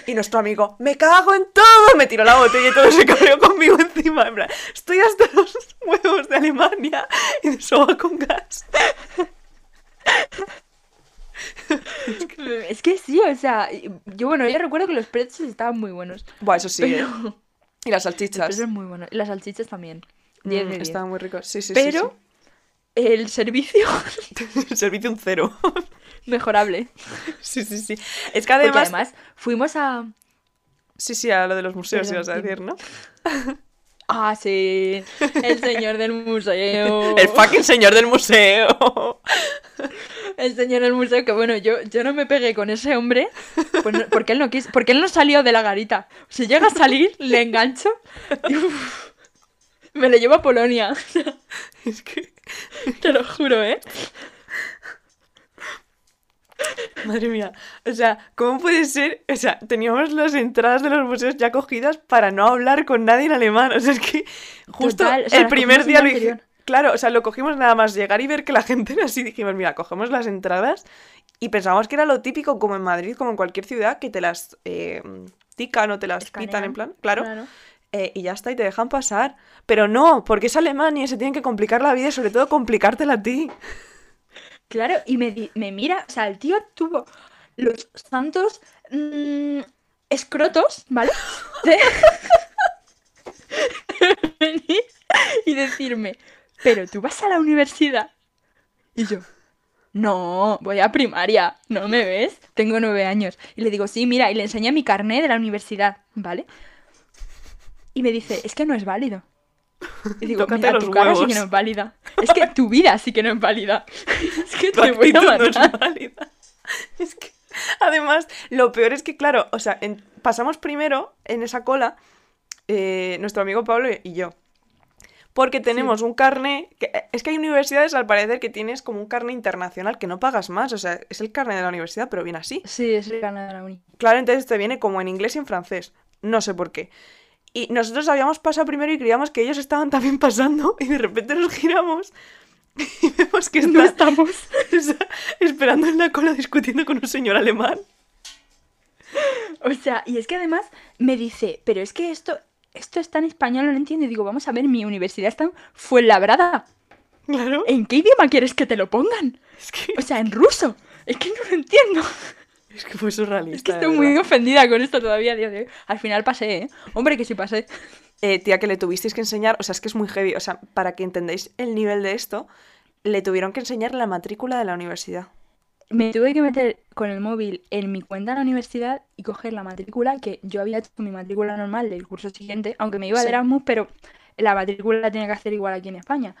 Y nuestro amigo, me cago en todo, me tiró la botella y todo se cabreó conmigo encima. En plan, estoy hasta los huevos de Alemania y de agua con gas. Es que sí, o sea, yo bueno, yo recuerdo que los precios estaban muy buenos. Buah, eso sí, ¿eh? pero Y las los salchichas. precios muy buenos. Y las salchichas también. 10 Mm, de 10. Estaban muy ricos. Sí, sí, sí, Pero el servicio. El servicio un cero. Mejorable. sí, sí, sí. Es que Porque además. además fuimos a... Sí, sí, a lo de los museos Perdón, ibas a decir, ¿no? Ah, sí, el señor del museo. El fucking señor del museo. El señor del museo, que bueno, yo, yo no me pegué con ese hombre pues no- porque él no quiso, porque él no salió de la garita. Si llega a salir, le engancho y me lo llevo a Polonia. es que. Te lo juro, ¿eh? Madre mía. O sea, ¿cómo puede ser? O sea, teníamos las entradas de los museos ya cogidas para no hablar con nadie en alemán. O sea, es que justo Total, o sea, el primer día lo anterior. Claro, o sea, lo cogimos nada más llegar y ver que la gente era así. Dijimos, mira, cogemos las entradas y pensábamos que era lo típico, como en Madrid, como en cualquier ciudad, que te las eh, tican o te las pitan Escanean, en plan. Claro. eh, y ya está, y te dejan pasar. Pero no, porque es Alemania y se tienen que complicar la vida y sobre todo complicártela a ti. Claro, y me, me mira, o sea, el tío tuvo los santos mm, escrotos, ¿vale? De y decirme, pero tú vas a la universidad. Y yo, no, voy a primaria, ¿no me ves? Tengo nueve años. Y le digo, sí, mira, y le enseñé mi carnet de la universidad, ¿vale? Y me dice, es que no es válido. Y digo, Tócate mira, tu cara sí que no es válida. Es que tu vida sí que no es válida. Es que Tu te voy a actitud no es matar. válida. Es que, además, lo peor es que, claro, o sea, en- pasamos primero en esa cola eh, nuestro amigo Pablo y yo. Porque tenemos un carné. Eh, es que hay universidades, al parecer, que tienes como un carné internacional que no pagas más. O sea, es el carné de la universidad, pero viene así. Sí, es el canal de la uni. Claro, entonces te viene como en inglés y en francés. No sé por qué. Y nosotros habíamos pasado primero y creíamos que ellos estaban también pasando. Y de repente nos giramos y vemos que No está, estamos. está esperando en la cola discutiendo con un señor alemán. O sea, y es que además me dice, pero es que esto, esto está en español, no lo entiendo. Y digo, vamos a ver, mi universidad está en Fuenlabrada. Claro. ¿En qué idioma quieres que te lo pongan? Es que, O sea, en ruso. Es que no lo entiendo. Es que fue surrealista. Es que estoy muy ofendida con esto todavía a día de hoy. Al final pasé, ¿eh? Hombre, que sí pasé. Eh, tía, que le tuvisteis que enseñar. O sea, es que es muy heavy. O sea, para que entendáis el nivel de esto, le tuvieron que enseñar la matrícula de la universidad. Me tuve que meter con el móvil en mi cuenta de la universidad y coger la matrícula, que yo había hecho mi matrícula normal del curso siguiente, aunque me iba Sí. de Erasmus, pero la matrícula la tenía que hacer igual aquí en España.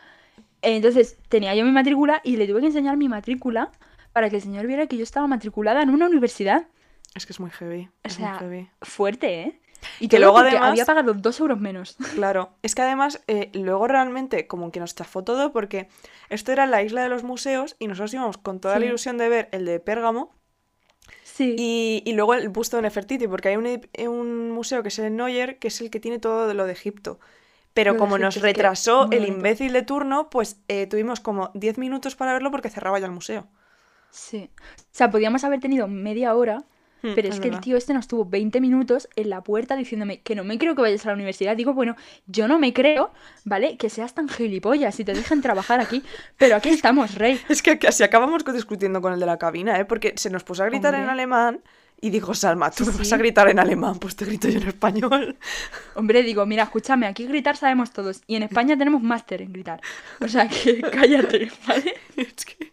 Entonces tenía yo mi matrícula y le tuve que enseñar mi matrícula para que el señor viera que yo estaba matriculada en una universidad. Es que es muy heavy. O Es sea, muy heavy. fuerte, ¿eh? Y Que luego además- había pagado dos euros menos. Claro, es que además eh, luego realmente como que nos chafó todo porque esto era la isla de los museos y nosotros íbamos con toda la ilusión de ver el de Pérgamo Sí. y, y luego el busto de Nefertiti porque hay un, museo que es el Neuer que es el que tiene todo lo de Egipto. Pero Lo como Egipto, nos retrasó el imbécil de turno, pues eh, tuvimos como 10 minutos para verlo porque cerraba ya el museo. Sí. O sea, podíamos haber tenido media hora, Hmm, pero es, que el tío este nos tuvo 20 minutos en la puerta diciéndome que no me creo que vayas a la universidad. Digo, bueno, yo no me creo, ¿vale? Que seas tan gilipollas y te dejen trabajar aquí. Pero aquí estamos, rey. Es que casi acabamos discutiendo con el de la cabina, ¿eh? Porque se nos puso a gritar en alemán y dijo, Salma, tú Sí, me vas sí. a gritar en alemán, pues te grito yo en español. Hombre, digo, mira, escúchame, aquí gritar sabemos todos. Y en España tenemos máster en gritar. O sea que cállate, ¿vale? Es que,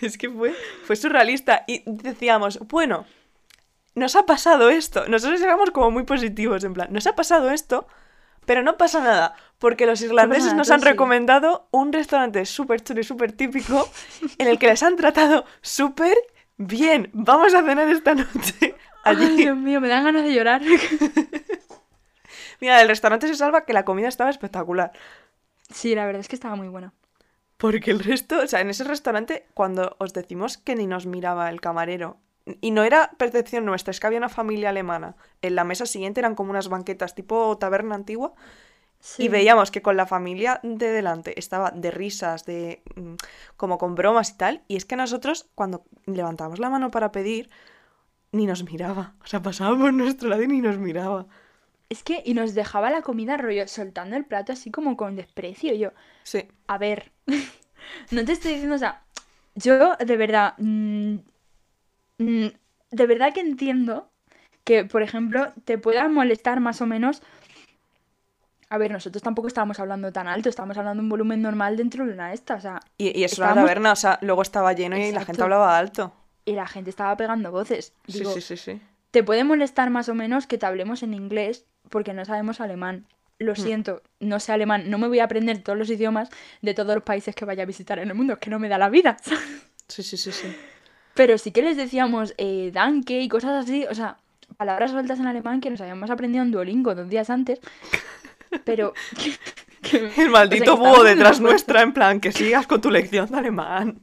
es que fue, fue surrealista. Y decíamos, bueno, nos ha pasado esto. Nosotros éramos como muy positivos, en plan, nos ha pasado esto, pero no pasa nada, porque los irlandeses nada, nos han sí. recomendado un restaurante súper chulo y súper típico en el que les han tratado súper bien. Vamos a cenar esta noche Ay. Dios mío, me dan ganas de llorar. Mira, el restaurante se salva que la comida estaba espectacular. Sí, la verdad es que estaba muy buena. Porque el resto, o sea, en ese restaurante, cuando os decimos que ni nos miraba el camarero, y no era percepción nuestra, es que había una familia alemana. En la mesa siguiente eran como unas banquetas tipo taberna antigua, Sí. y veíamos que con la familia de delante estaba de risas, de mm, como con bromas y tal, y es que nosotros, cuando levantábamos la mano para pedir, ni nos miraba. O sea, pasaba por nuestro lado y ni nos miraba. Es que, y nos dejaba la comida rollo, soltando el plato así como con desprecio. Yo, Sí. a ver, no te estoy diciendo, o sea, yo de verdad, mm, mm, de verdad que entiendo que, por ejemplo, te pueda molestar más o menos. A ver, nosotros tampoco estábamos hablando tan alto, estábamos hablando un volumen normal dentro de una esta, o sea, Y, y es una Estábamos- taberna, o sea, luego estaba lleno y la gente hablaba alto. y la gente estaba pegando voces. Sí, sí, sí, sí. Te puede molestar más o menos que te hablemos en inglés porque no sabemos alemán. Lo siento, no sé alemán, no me voy a aprender todos los idiomas de todos los países que vaya a visitar en el mundo, es que no me da la vida. Sí, sí, sí, sí. Pero sí que les decíamos eh, danke y cosas así, o sea, palabras sueltas en alemán que nos habíamos aprendido en Duolingo dos días antes. Pero. que- El maldito o sea, que búho detrás nuestra, en plan, que sigas con tu lección de alemán.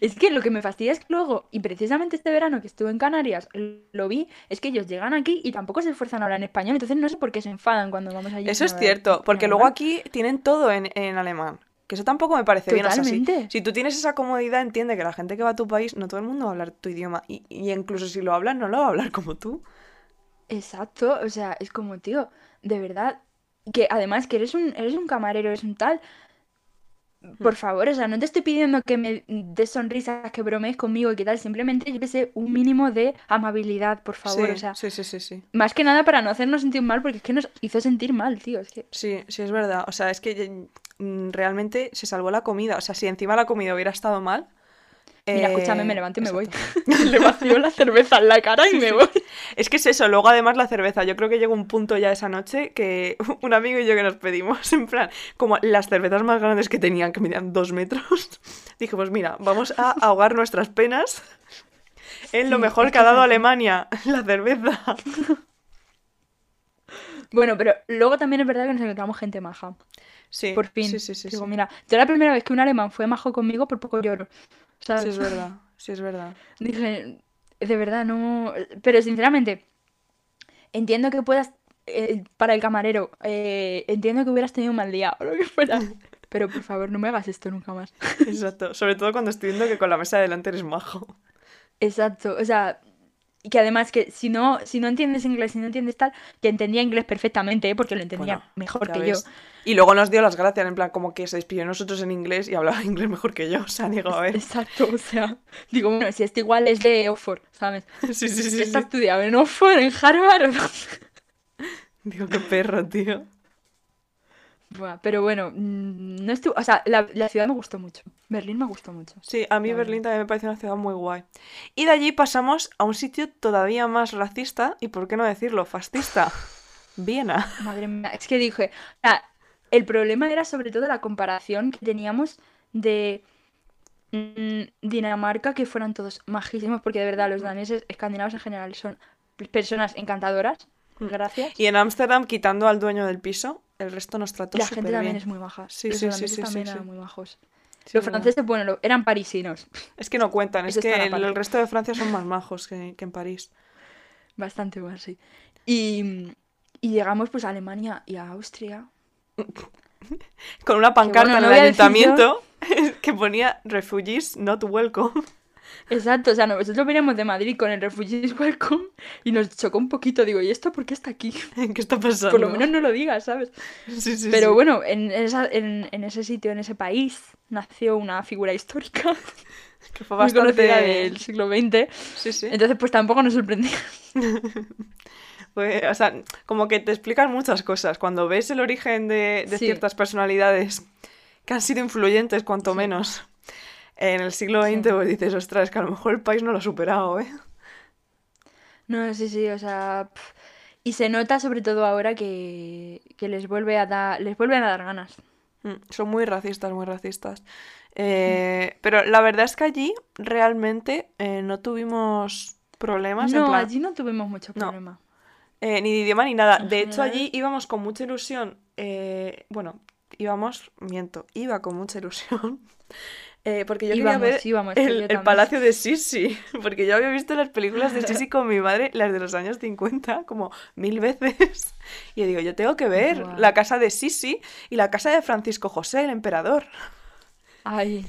Es que lo que me fastidia es que luego, y precisamente este verano que estuve en Canarias, lo vi, es que ellos llegan aquí y tampoco se esfuerzan a hablar en español, entonces no sé por qué se enfadan cuando vamos allí. Eso es cierto, porque luego aquí tienen todo en, en alemán. Que eso tampoco me parece bien. O sea, si, Totalmente. si tú tienes esa comodidad, entiende que la gente que va a tu país, no todo el mundo va a hablar tu idioma. Y, y incluso si lo hablan, no lo va a hablar como tú. Exacto, o sea, es como, tío, de verdad, que además que eres un, eres un camarero, eres un tal. Hmm. Por favor, o sea, no te estoy pidiendo que me des sonrisas, que bromees conmigo y que tal, simplemente yo que sé, un mínimo de amabilidad, por favor, sí, o sea, sí, sí, sí, sí. más que nada para no hacernos sentir mal, porque es que nos hizo sentir mal, tío, es que... Sí, sí, es verdad. O sea, es que mm, realmente se salvó la comida. O sea, si encima la comida hubiera estado mal. Mira, eh, escúchame, me levanto y me voy. Le vacío la cerveza en la cara y me voy. Es que es eso, luego además la cerveza, yo creo que llegó un punto ya esa noche que un amigo y yo que nos pedimos, en plan, como las cervezas más grandes que tenían, que medían dos metros, dije, pues mira, vamos a ahogar nuestras penas en lo mejor que ha dado. Alemania, la cerveza. Bueno, pero luego también es verdad que nos encontramos gente maja. Sí, Por fin. sí, sí, sí, Digo, sí. mira, yo la primera vez que un alemán fue majo conmigo, por poco lloro. ¿Sabes? Sí, es verdad, sí, es verdad. Dije, de verdad, no. Pero sinceramente, entiendo que puedas. eh, para el camarero, eh, entiendo que hubieras tenido un mal día o lo que fuera. Pero por favor, no me hagas esto nunca más. Exacto, sobre todo cuando estoy viendo que con la mesa de delante eres majo. Exacto, o sea. Y que además que si no, si no entiendes inglés, si no entiendes tal, que entendía inglés perfectamente, ¿eh? porque lo entendía Bueno, mejor que ves. yo. Y luego nos dio las gracias, en plan, como que se despidió de nosotros en inglés y hablaba inglés mejor que yo. O sea, digo, a ver. Exacto, o sea, digo, bueno, si este igual es de Oxford, ¿sabes? Sí, sí, sí. Está sí. estudiado en Oxford, en Harvard. Digo, qué perro, tío. Buah, pero bueno, mm, no estuvo, o sea, la, la ciudad me gustó mucho. Berlín me gustó mucho. Sí, a mí La Berlín verdad. también me parece una ciudad muy guay. Y de allí pasamos a un sitio todavía más racista y, por qué no decirlo, fascista. Viena. Madre mía, es que dije, o sea, el problema era sobre todo la comparación que teníamos de mm, Dinamarca, que fueran todos majísimos, porque de verdad los daneses escandinavos en general son personas encantadoras. Gracias. Y en Ámsterdam, quitando al dueño del piso, el resto nos trató La gente también bien. es muy maja. Sí, Los sí, sí, también eran muy majos. Los verdad. franceses, bueno, eran parisinos. Es que no cuentan, es Eso que el, el resto de Francia son más majos que, que en París. Bastante más, sí. Y, y llegamos pues a Alemania y a Austria. Con una pancarta bueno, no en el ayuntamiento que ponía Refugees not welcome. Exacto, o sea, nosotros veníamos de Madrid con el Refugees Welcome y nos chocó un poquito. Digo, ¿y esto por qué está aquí? ¿Qué está pasando? Por lo menos no lo digas, ¿sabes? Sí, sí, Pero sí. bueno, en, esa- en, en ese sitio, en ese país, nació una figura histórica que fue muy conocida bastante... del siglo XX. Sí, sí. Entonces, pues tampoco nos sorprendía. O sea, como que te explican muchas cosas. Cuando ves el origen de, de Sí. ciertas personalidades que han sido influyentes, cuanto menos, en el siglo Sí. XX, pues dices, ostras, que a lo mejor el país no lo ha superado, ¿eh? No, sí, sí, o sea. Y se nota sobre todo ahora que, que les vuelve a dar. les vuelven a dar ganas. Mm, Son muy racistas, muy racistas. Eh, pero la verdad es que allí realmente eh, no tuvimos problemas en No, plan, allí no tuvimos muchos No. problemas. eh, ni de idioma ni nada. En De hecho, allí íbamos con mucha ilusión. eh, bueno, íbamos, miento, iba con mucha ilusión. Eh, porque yo Íbamos, quería ver íbamos, que yo el, el palacio de Sisi. Porque yo había visto las películas de Sisi con mi madre, las de los años 50, como mil veces. Y yo digo, yo tengo que ver la casa de Sisi y la casa de Francisco José, el emperador. Ay.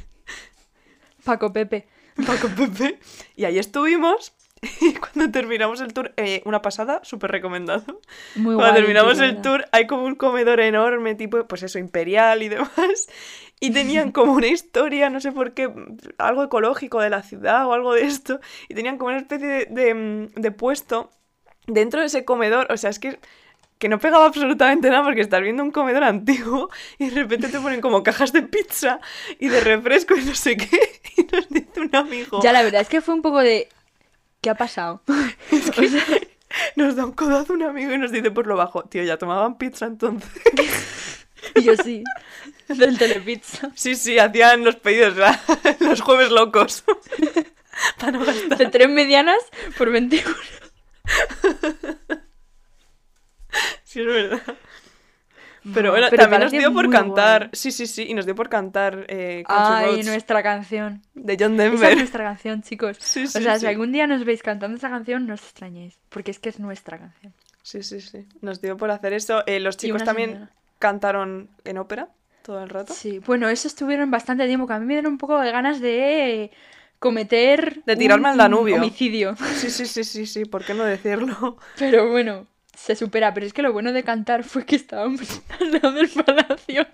Paco Pepe. Paco Pepe. Y ahí estuvimos. Y cuando terminamos el tour, eh, una pasada, súper recomendado. Muy Cuando guay. terminamos el tour, hay como un comedor enorme, tipo, pues eso, imperial y demás. Y tenían como una historia, no sé por qué, algo ecológico de la ciudad o algo de esto. Y tenían como una especie de, de, mm, de puesto dentro de ese comedor. O sea, es que, que no pegaba absolutamente nada porque estás viendo un comedor antiguo y de repente te ponen como cajas de pizza y de refresco y no sé qué. Y nos dice un amigo. Ya, la verdad es que fue un poco de. ¿Qué ha pasado? O sea, Nos da un codazo un amigo y nos dice por lo bajo, tío, ya tomaban pizza entonces. y yo sí. Del Telepizza. Sí, sí, hacían los pedidos los jueves locos. Para no gastar. De tres medianas por 21. Sí, es verdad. Pero bueno, Pero también nos dio por cantar. guay. Sí, sí, sí, y nos dio por cantar eh, Ay, Roads nuestra canción. de John Esa es Denver. nuestra canción, chicos. Sí, sí, o sea, sí. si algún día nos veis cantando esa canción, no os extrañéis. Porque es que es nuestra canción. Sí, sí, sí. Nos dio por hacer eso. Eh, los chicos también señora. cantaron en ópera todo el rato. Sí, bueno, eso estuvieron bastante tiempo, que a mí me dieron un poco de ganas de cometer De tirarme un al Danubio. homicidio. Sí, sí, sí, sí, sí, ¿por qué no decirlo? Pero bueno, se supera. Pero es que lo bueno de cantar fue que estábamos al lado del palacio.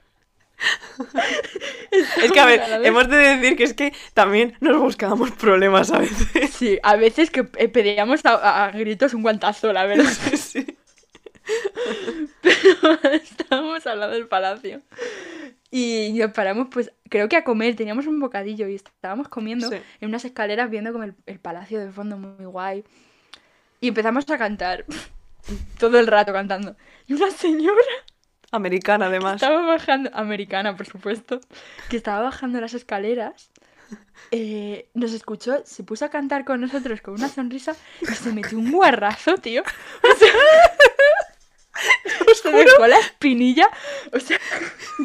Es que, a ver, hemos de decir que es que también nos buscábamos problemas a veces. Sí, a veces que eh, pedíamos a, gritos un guantazo, la verdad. Sí, sí. Estábamos al lado del palacio. Y nos paramos, pues, creo que a comer. Teníamos un bocadillo y estábamos comiendo Sí. en unas escaleras viendo como el, el palacio de fondo muy guay. Y empezamos a cantar. Todo el rato cantando. Y una señora Americana, además. estaba bajando, americana por supuesto, que estaba bajando las escaleras, eh, nos escuchó, se puso a cantar con nosotros con una sonrisa y se metió un guarrazo, tío. O sea, se dejó la espinilla. O sea,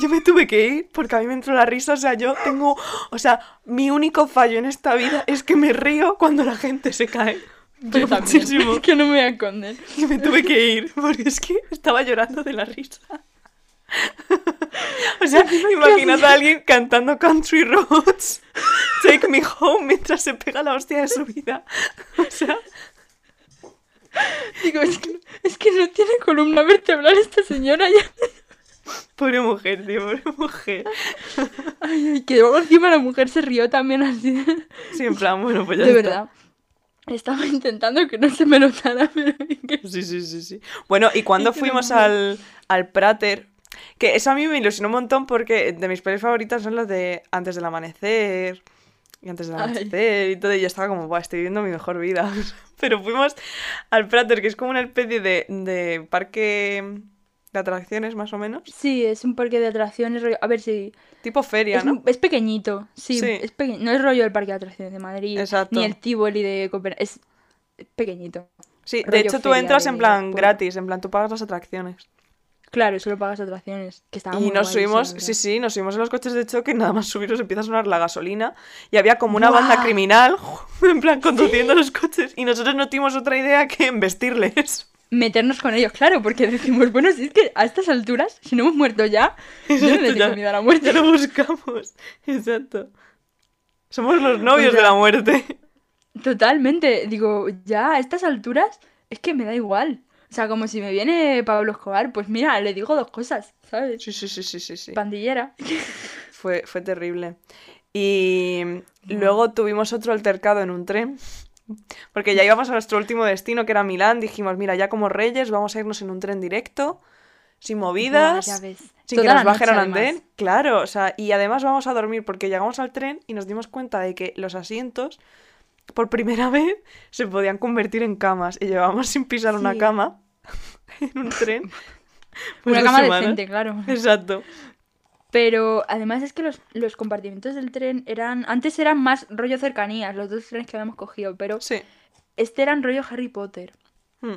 Yo me tuve que ir porque a mí me entró la risa. O sea, yo tengo. O sea, mi único fallo en esta vida es que me río cuando la gente se cae. Yo también, muchísimo. que no me voy a esconder. Y me tuve que ir porque es que estaba llorando de la risa. O sea, imaginad a alguien cantando Country Roads, Take Me Home, mientras se pega la hostia de su vida. O sea, Digo, es que, es que no tiene columna vertebral esta señora ya. pobre mujer, tío, pobre mujer. Ay, ay, que luego encima la mujer se rió también así. Sí, en plan, bueno, pues ya De está. verdad. Estaba intentando que no se me notara, pero Sí, sí, sí, sí. Bueno, y cuando Es fuimos no- al, al Prater, que eso a mí me ilusionó un montón porque de mis pelis favoritas son las de Antes del Amanecer y Antes del Ay. Anochecer y todo, y yo estaba como, Buah, estoy viviendo mi mejor vida. Pero fuimos al Prater, que es como una especie de, de parque de atracciones, más o menos. Sí, es un parque de atracciones. rollo- A ver si. Tipo feria, Es, ¿no? es pequeñito. Sí, Sí. es peque- no es rollo el parque de atracciones de Madrid. Exacto. Ni el Tivoli de Copenhague. Es pequeñito. Sí, de hecho tú entras en plan gratis, en plan tú pagas las atracciones. Claro, solo pagas atracciones. Que Y muy nos subimos, sí, sí, nos subimos en los coches de choque y nada más subirnos empieza a sonar la gasolina y había como una banda criminal en plan conduciendo los coches y nosotros no tuvimos otra idea que embestirles. Meternos con ellos, claro, porque decimos, bueno, si es que a estas alturas, si no hemos muerto ya, yo no le Exacto, tengo miedo a la muerte. Ya lo buscamos. Exacto. Somos los novios sea, de la muerte. Totalmente, digo, ya a estas alturas es que me da igual. O sea, como si me viene Pablo Escobar, pues mira, le digo dos cosas, ¿sabes? Sí, sí, sí, sí, sí, sí. Pandillera. Fue, fue terrible. Y luego tuvimos otro altercado en un tren. Porque ya íbamos a nuestro último destino, que era Milán. Dijimos, mira, ya como reyes, vamos a irnos en un tren directo, sin movidas, Buah, sin que nos bajen al andén. Claro, o sea, y además vamos a dormir porque llegamos al tren y nos dimos cuenta de que los asientos, por primera vez, se podían convertir en camas. Y llevábamos sin pisar una cama en un tren. pues Una dos cama semanas. decente, claro. Exacto. Pero además es que los, los compartimentos del tren eran. Antes eran más rollo cercanías, los dos trenes que habíamos cogido, pero Sí. este eran rollo Harry Potter. Mm.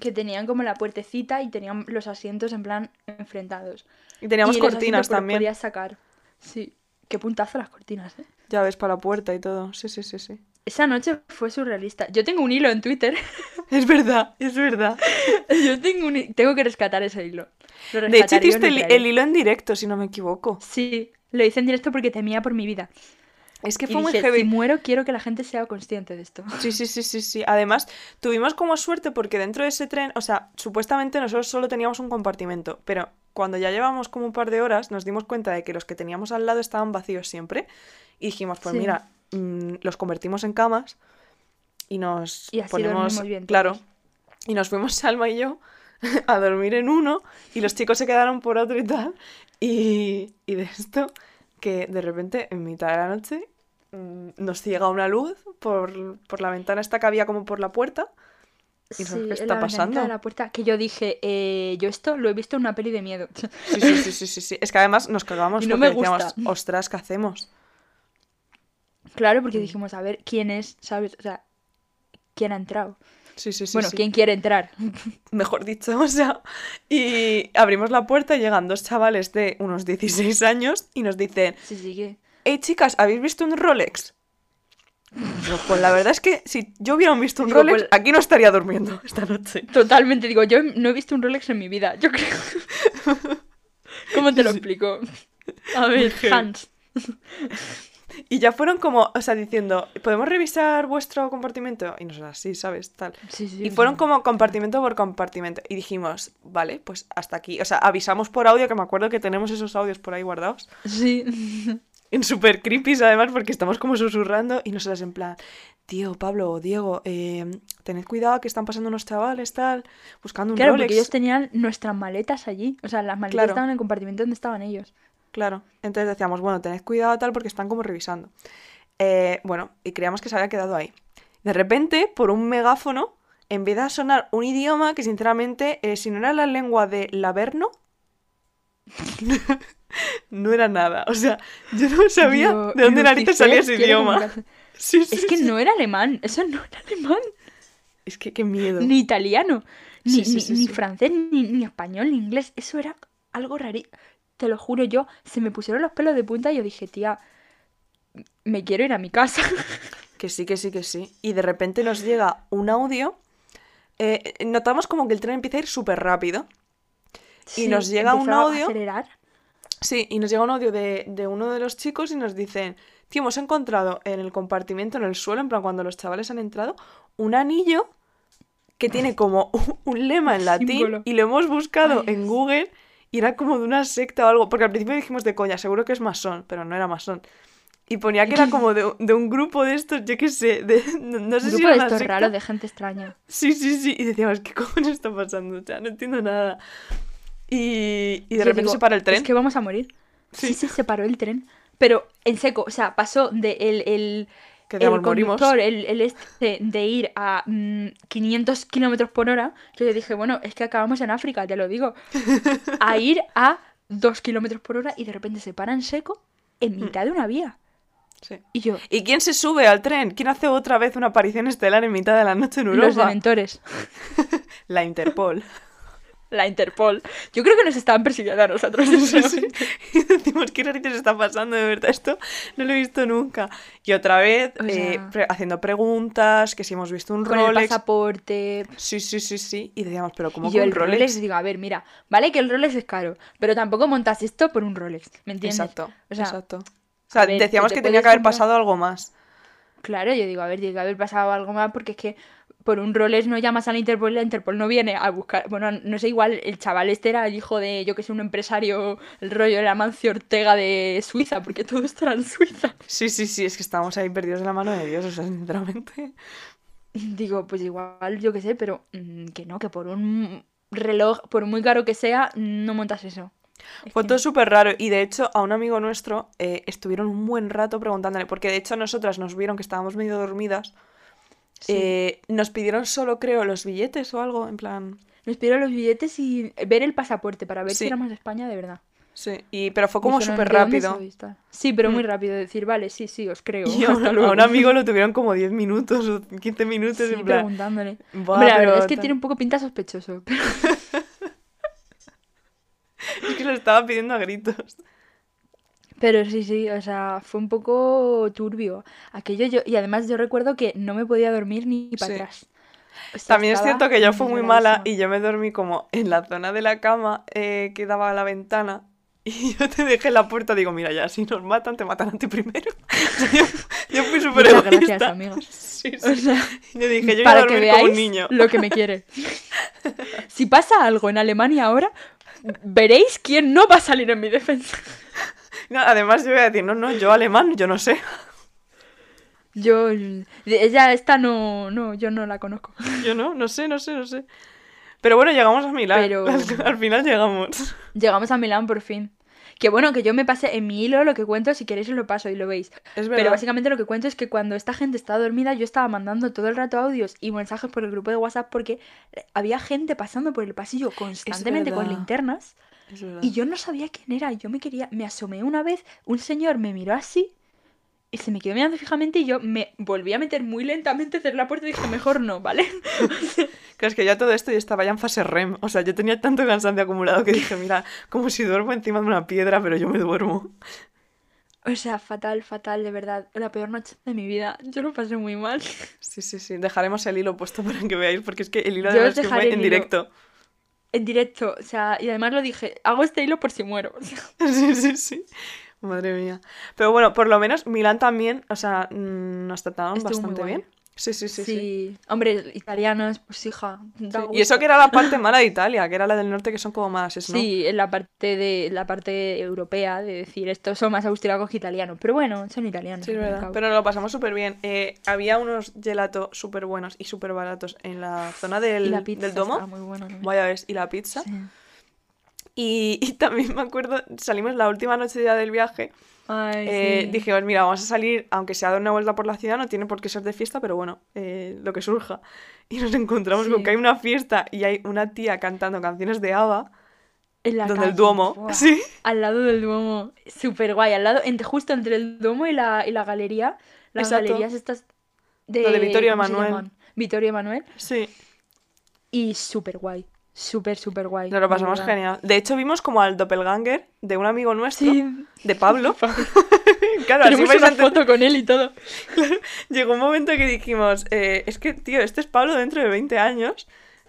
Que tenían como la puertecita y tenían los asientos en plan enfrentados. Y teníamos Y cortinas también. podías sacar. Sí. Qué puntazo las cortinas, ¿eh? Llaves para la puerta y todo. Sí, sí, sí, sí. Esa noche fue surrealista. Yo tengo un hilo en Twitter. Es verdad, es verdad. Yo tengo un tengo que rescatar ese hilo. Lo De hecho, hiciste el, hilo en directo, si no me equivoco. Sí, lo hice en directo porque temía por mi vida. Es que Y fue muy dije, heavy. si muero, quiero que la gente sea consciente de esto. Sí, sí, sí, sí, sí. Además, tuvimos como suerte porque dentro de ese tren, o sea, supuestamente nosotros solo teníamos un compartimento, pero cuando ya llevamos como un par de horas nos dimos cuenta de que los que teníamos al lado estaban vacíos siempre y dijimos, pues Sí. mira, mm, los convertimos en camas y nos Y así ponemos, bien claro, y nos fuimos Salma y yo a dormir en uno y los chicos se quedaron por otro y tal y, y de esto que de repente en mitad de la noche mm, nos ciega una luz por, por la ventana esta que había como por la puerta. ¿Y eso qué está la pasando? de la puerta, que yo dije, eh, yo esto lo he visto en una peli de miedo. Sí, sí, sí, sí, sí, sí. Es que además nos cagamos Y no porque me gusta. decíamos, ostras, ¿qué hacemos? Claro, porque dijimos, a ver, ¿quién es? ¿Sabes? O sea, ¿quién ha entrado? Sí, sí, sí. bueno, sí. ¿quién quiere entrar? Mejor dicho, o sea. Y abrimos la puerta y llegan dos chavales de unos 16 años y nos dicen, Sí, sí, que... hey chicas, ¿habéis visto un Rolex? Pues la verdad es que si yo hubiera visto un Digo, Rolex, pues- aquí no estaría durmiendo esta noche. Totalmente, digo, yo no he visto un Rolex en mi vida, yo creo. ¿Cómo te lo explico? A ver. Hans. Y ya fueron como, o sea, diciendo, ¿podemos revisar vuestro compartimento? Y nosotros, sí, ¿sabes? Tal. Sí, sí. Y fueron como compartimento por compartimento. Y dijimos, vale, pues hasta aquí. O sea, avisamos por audio, que me acuerdo que tenemos esos audios por ahí guardados. Sí. En super creepy, además, porque estamos como susurrando y nosotras en plan, tío, Pablo, Diego, eh, tened cuidado que están pasando unos chavales, tal, buscando un Claro, Rolex. porque ellos tenían nuestras maletas allí. O sea, las maletas Claro. estaban en el compartimento donde estaban ellos. Claro. Entonces decíamos, bueno, tened cuidado, tal, porque están como revisando. Eh, bueno, y creíamos que se había quedado ahí. De repente, por un megáfono, empieza a sonar un idioma que, sinceramente, eh, si no era la lengua de Laverno, no era nada. O sea, yo no sabía Digo, de dónde narices salía ese idioma. comunicarse. Sí, sí, Es que sí. no era alemán, eso no era alemán. Es que qué miedo. Ni italiano, ni, francés, ni, ni español, ni inglés. Eso era algo raro. Te lo juro, yo se me pusieron los pelos de punta y yo dije, tía, me quiero ir a mi casa. Que sí, que sí, que sí. Y de repente nos llega un audio. eh, notamos como que el tren empieza a ir súper rápido. Y nos llega un a audio. acelerar. Sí, y nos llega un audio de, de uno de los chicos y nos dicen, tío, hemos encontrado en el compartimento, en el suelo, en plan cuando los chavales han entrado, un anillo que tiene como un, un lema en latín Símbolo. y lo hemos buscado Ay, en. Google y era como de una secta o algo, porque al principio dijimos de coña, seguro que es masón, pero no era masón. Y ponía que era como de, de un grupo de estos, yo qué sé, de, no, no sé Un si grupo era de estos secta. raros de gente extraña. Sí, sí, sí. Y decíamos, ¿qué cojones está pasando? O sea, no entiendo nada. Y, y de Yo repente digo, se para el tren. Es que vamos a morir. Sí. Sí, sí, se paró el tren. Pero en seco, o sea, pasó de el, el, Que el decíamos, morimos. conductor, el, el este, de ir a mm, 500 kilómetros por hora, yo dije, bueno, es que acabamos en África, te lo digo, a ir a 2 kilómetros por hora y de repente se para en seco en mitad de una vía. Sí. Y yo, ¿Y quién se sube al tren? ¿Quién hace otra vez una aparición estelar en mitad de la noche en los Europa? dementores. La Interpol. La Interpol. Yo creo que nos estaban persiguiendo a nosotros. Sí, sí. Y decimos, ¿qué narices está pasando? De verdad, esto no lo he visto nunca. Y otra vez, O eh, sea- pre- haciendo preguntas, que si hemos visto un Con el Rolex. pasaporte. Sí, sí, sí, sí. Y decíamos, pero ¿cómo Y yo con el Rolex? digo, a ver, mira, vale que el Rolex es caro, pero tampoco montas esto por un Rolex, ¿me entiendes? Exacto, O sea, exacto. O sea, a ver, decíamos que que te tenía que haber comprar- pasado algo más. Claro, yo digo, a ver, tiene que haber pasado algo más porque es que por un Rolex no llamas a la Interpol y la Interpol no viene a buscar. Bueno, no sé, igual el chaval este era el hijo de, yo que sé, un empresario, el rollo de la Mancio Ortega de Suiza, porque todo esto era en Suiza. Sí, sí, sí, es que estábamos ahí perdidos en la mano de Dios, o sea, sinceramente. Digo, pues igual, yo qué sé, pero mm, que no, que por un reloj, por muy caro que sea, no montas eso. Es Fue todo súper raro y de hecho a un amigo nuestro eh, estuvieron un buen rato preguntándole, porque de hecho nosotras nos vieron que estábamos medio dormidas. Sí. eh, nos pidieron solo, creo, los billetes o algo, en plan... Nos pidieron los billetes y ver el pasaporte para ver Sí. si éramos de España de verdad. Sí, y, pero fue como súper "¿De dónde rápido. sois?", tal. Sí, pero muy Mm. rápido. Decir, vale, sí, sí, os creo. Y a un, a amigo lo tuvieron como 10 minutos o 15 minutos Sí, en plan... preguntándole. "Buah, Hombre, la pero verdad es que tal". tiene un poco pinta sospechoso. pero- Es que lo estaba pidiendo a gritos. Pero sí, sí, o sea, fue un poco turbio. Aquello yo, y además yo recuerdo que no me podía dormir ni para Sí. atrás. O sea, También es cierto que yo fui muy mala y yo me dormí como en la zona de la cama eh, que daba a la ventana y yo te dejé en la puerta. Digo, mira, ya si nos matan, te matan a ti primero. O sea, yo, yo fui súper Muchas gracias, egoísta. amigos. Sí, O sí. sea, yo dije, yo a para que dormir como un veáis niño. lo que me quiere. Si pasa algo en Alemania ahora, veréis quién no va a salir en mi defensa. No, además yo voy a decir, no, no, yo alemán, yo no sé. Yo, ella esta no, no, yo no la conozco. Yo no, no sé, no sé, no sé. Pero bueno, llegamos a Milán. Pero- Al, al final llegamos. Llegamos a Milán por fin. Que bueno, que yo me pasé en mi hilo lo que cuento, si queréis os lo paso y lo veis. Es verdad. Pero básicamente lo que cuento es que cuando esta gente estaba dormida, yo estaba mandando todo el rato audios y mensajes por el grupo de WhatsApp porque había gente pasando por el pasillo constantemente con linternas Es verdad. y yo no sabía quién era. Yo me quería, me asomé una vez, un señor me miró así y se me quedó mirando fijamente y yo me volví a meter muy lentamente, cerré la puerta y dije, mejor no, ¿vale? Claro, es que ya todo esto yo estaba ya en fase REM. O sea, yo tenía tanto cansancio acumulado que dije, mira, como si duermo encima de una piedra, pero yo me duermo. O sea, fatal, fatal, de verdad. La peor noche de mi vida. Yo lo pasé muy mal. Sí, sí, sí. Dejaremos el hilo puesto para que veáis, porque es que el hilo de os que fue en hilo. directo. En directo, o sea, y además lo dije, hago este hilo por si muero. Sí, sí, sí. Madre mía. Pero bueno, por lo menos Milán también, o sea, nos trataron Estuvo bastante bien. Sí, sí, sí, sí. Hombre, italianos, pues hija. Sí. Y eso que era la parte mala de Italia, que era la del norte, que son como más, ¿no? Sí, en la parte de la parte europea de decir estos son más austriacos que italianos, pero bueno, son italianos. Sí, verdad. Pero nos lo pasamos súper bien. Eh, había unos gelato súper buenos y súper baratos en la zona y del, la pizza del domo. muy buena. Vaya ves, y la pizza. Sí. Y, y también me acuerdo, salimos la última noche ya del viaje. Ay, eh, sí. Dijimos, mira, vamos a salir, aunque sea de una vuelta por la ciudad, no tiene por qué ser de fiesta, pero bueno, eh, lo que surja. Y nos encontramos con Sí. que hay una fiesta y hay una tía cantando canciones de ABBA, En la donde el calle, Duomo. buah, Sí. Al lado del Duomo. Súper guay. Al lado, entre, justo entre el Duomo y la, y la galería. Las Exacto. galerías estas de. Lo de Vittorio ¿cómo se Emanuel. Vittorio Emanuel. Sí, Y súper guay. Súper, súper guay. nos lo pasamos verdad. genial. De hecho, vimos como al doppelganger de un amigo nuestro, Sí. de Pablo. claro, así Tenemos vais a una enten- foto con él y todo. Llegó un momento que dijimos, eh, es que, tío, este es Pablo dentro de 20 años,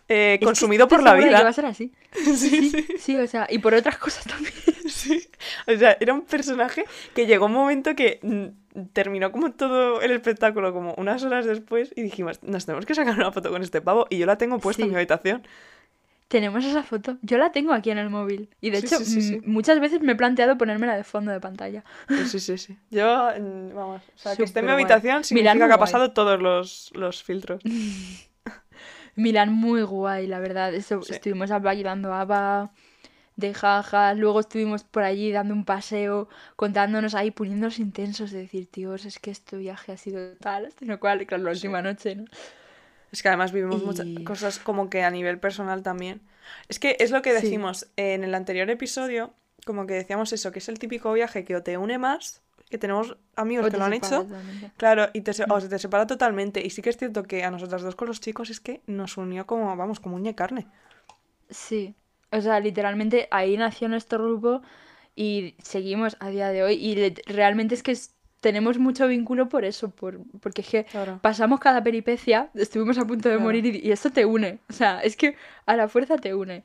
eh, consumido por la de que va vida. a ser así. Sí, Sí, sí. sí, o sea, y por otras cosas también. Sí, o sea, era un personaje que llegó un momento que mm, terminó como todo el espectáculo como unas horas después y dijimos, nos tenemos que sacar una foto con este pavo y yo la tengo puesta en mi habitación. Tenemos esa foto. Yo la tengo aquí en el móvil. Y de Sí, hecho, sí, sí, sí. muchas veces me he planteado ponérmela de fondo de pantalla. Sí, sí, sí. Yo, mm, vamos, o sea, que esté en mi Superguay. habitación significa Milán que ha guay. pasado todos los, los filtros. Milán muy guay, la verdad. Eso. Estuvimos bailando ABBA, de jajas, luego estuvimos por allí dando un paseo, contándonos ahí, poniéndonos intensos, de decir, tíos, es que este viaje ha sido tal, este no cual, claro, la última noche, ¿no? Es que además vivimos muchas cosas como que a nivel personal también. Es que es lo que Sí. decimos en el anterior episodio, como que decíamos eso, que es el típico viaje que o te une más, que tenemos amigos O que lo han hecho. totalmente. Claro, y te, o se te separa totalmente. Y sí que es cierto que a nosotras dos con los chicos es que nos unió como, vamos, como uña y carne. Sí, o sea, literalmente ahí nació nuestro grupo y seguimos a día de hoy y le- realmente es que es- tenemos mucho vínculo por eso, por, porque es que Claro. pasamos cada peripecia, estuvimos a punto de Claro. morir y, y esto te une, o sea, es que a la fuerza te une.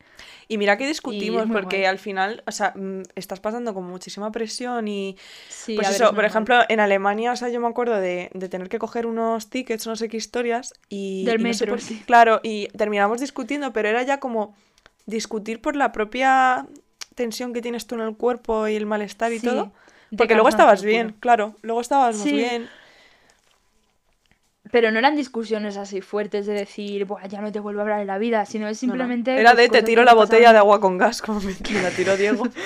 Y mira que discutimos, porque guay. al final, o sea, mm, estás pasando como muchísima presión y... Sí, Pues a ver, eso, es por ejemplo, en Alemania, o sea, yo me acuerdo de, de tener que coger unos tickets, no sé qué historias, y... Del y no sé metro, por- sí. Claro, y terminamos discutiendo, pero era ya como discutir por la propia tensión que tienes tú en el cuerpo y el malestar y Sí, todo. Porque luego estabas bien, claro, luego estabas Sí. bien. Pero no eran discusiones así fuertes de decir, Buah, ya no te vuelvo a hablar en la vida, sino es No, no. simplemente... Era pues, de te cosas tiro la botella pasaban. de agua con gas, como me, la tiró Diego.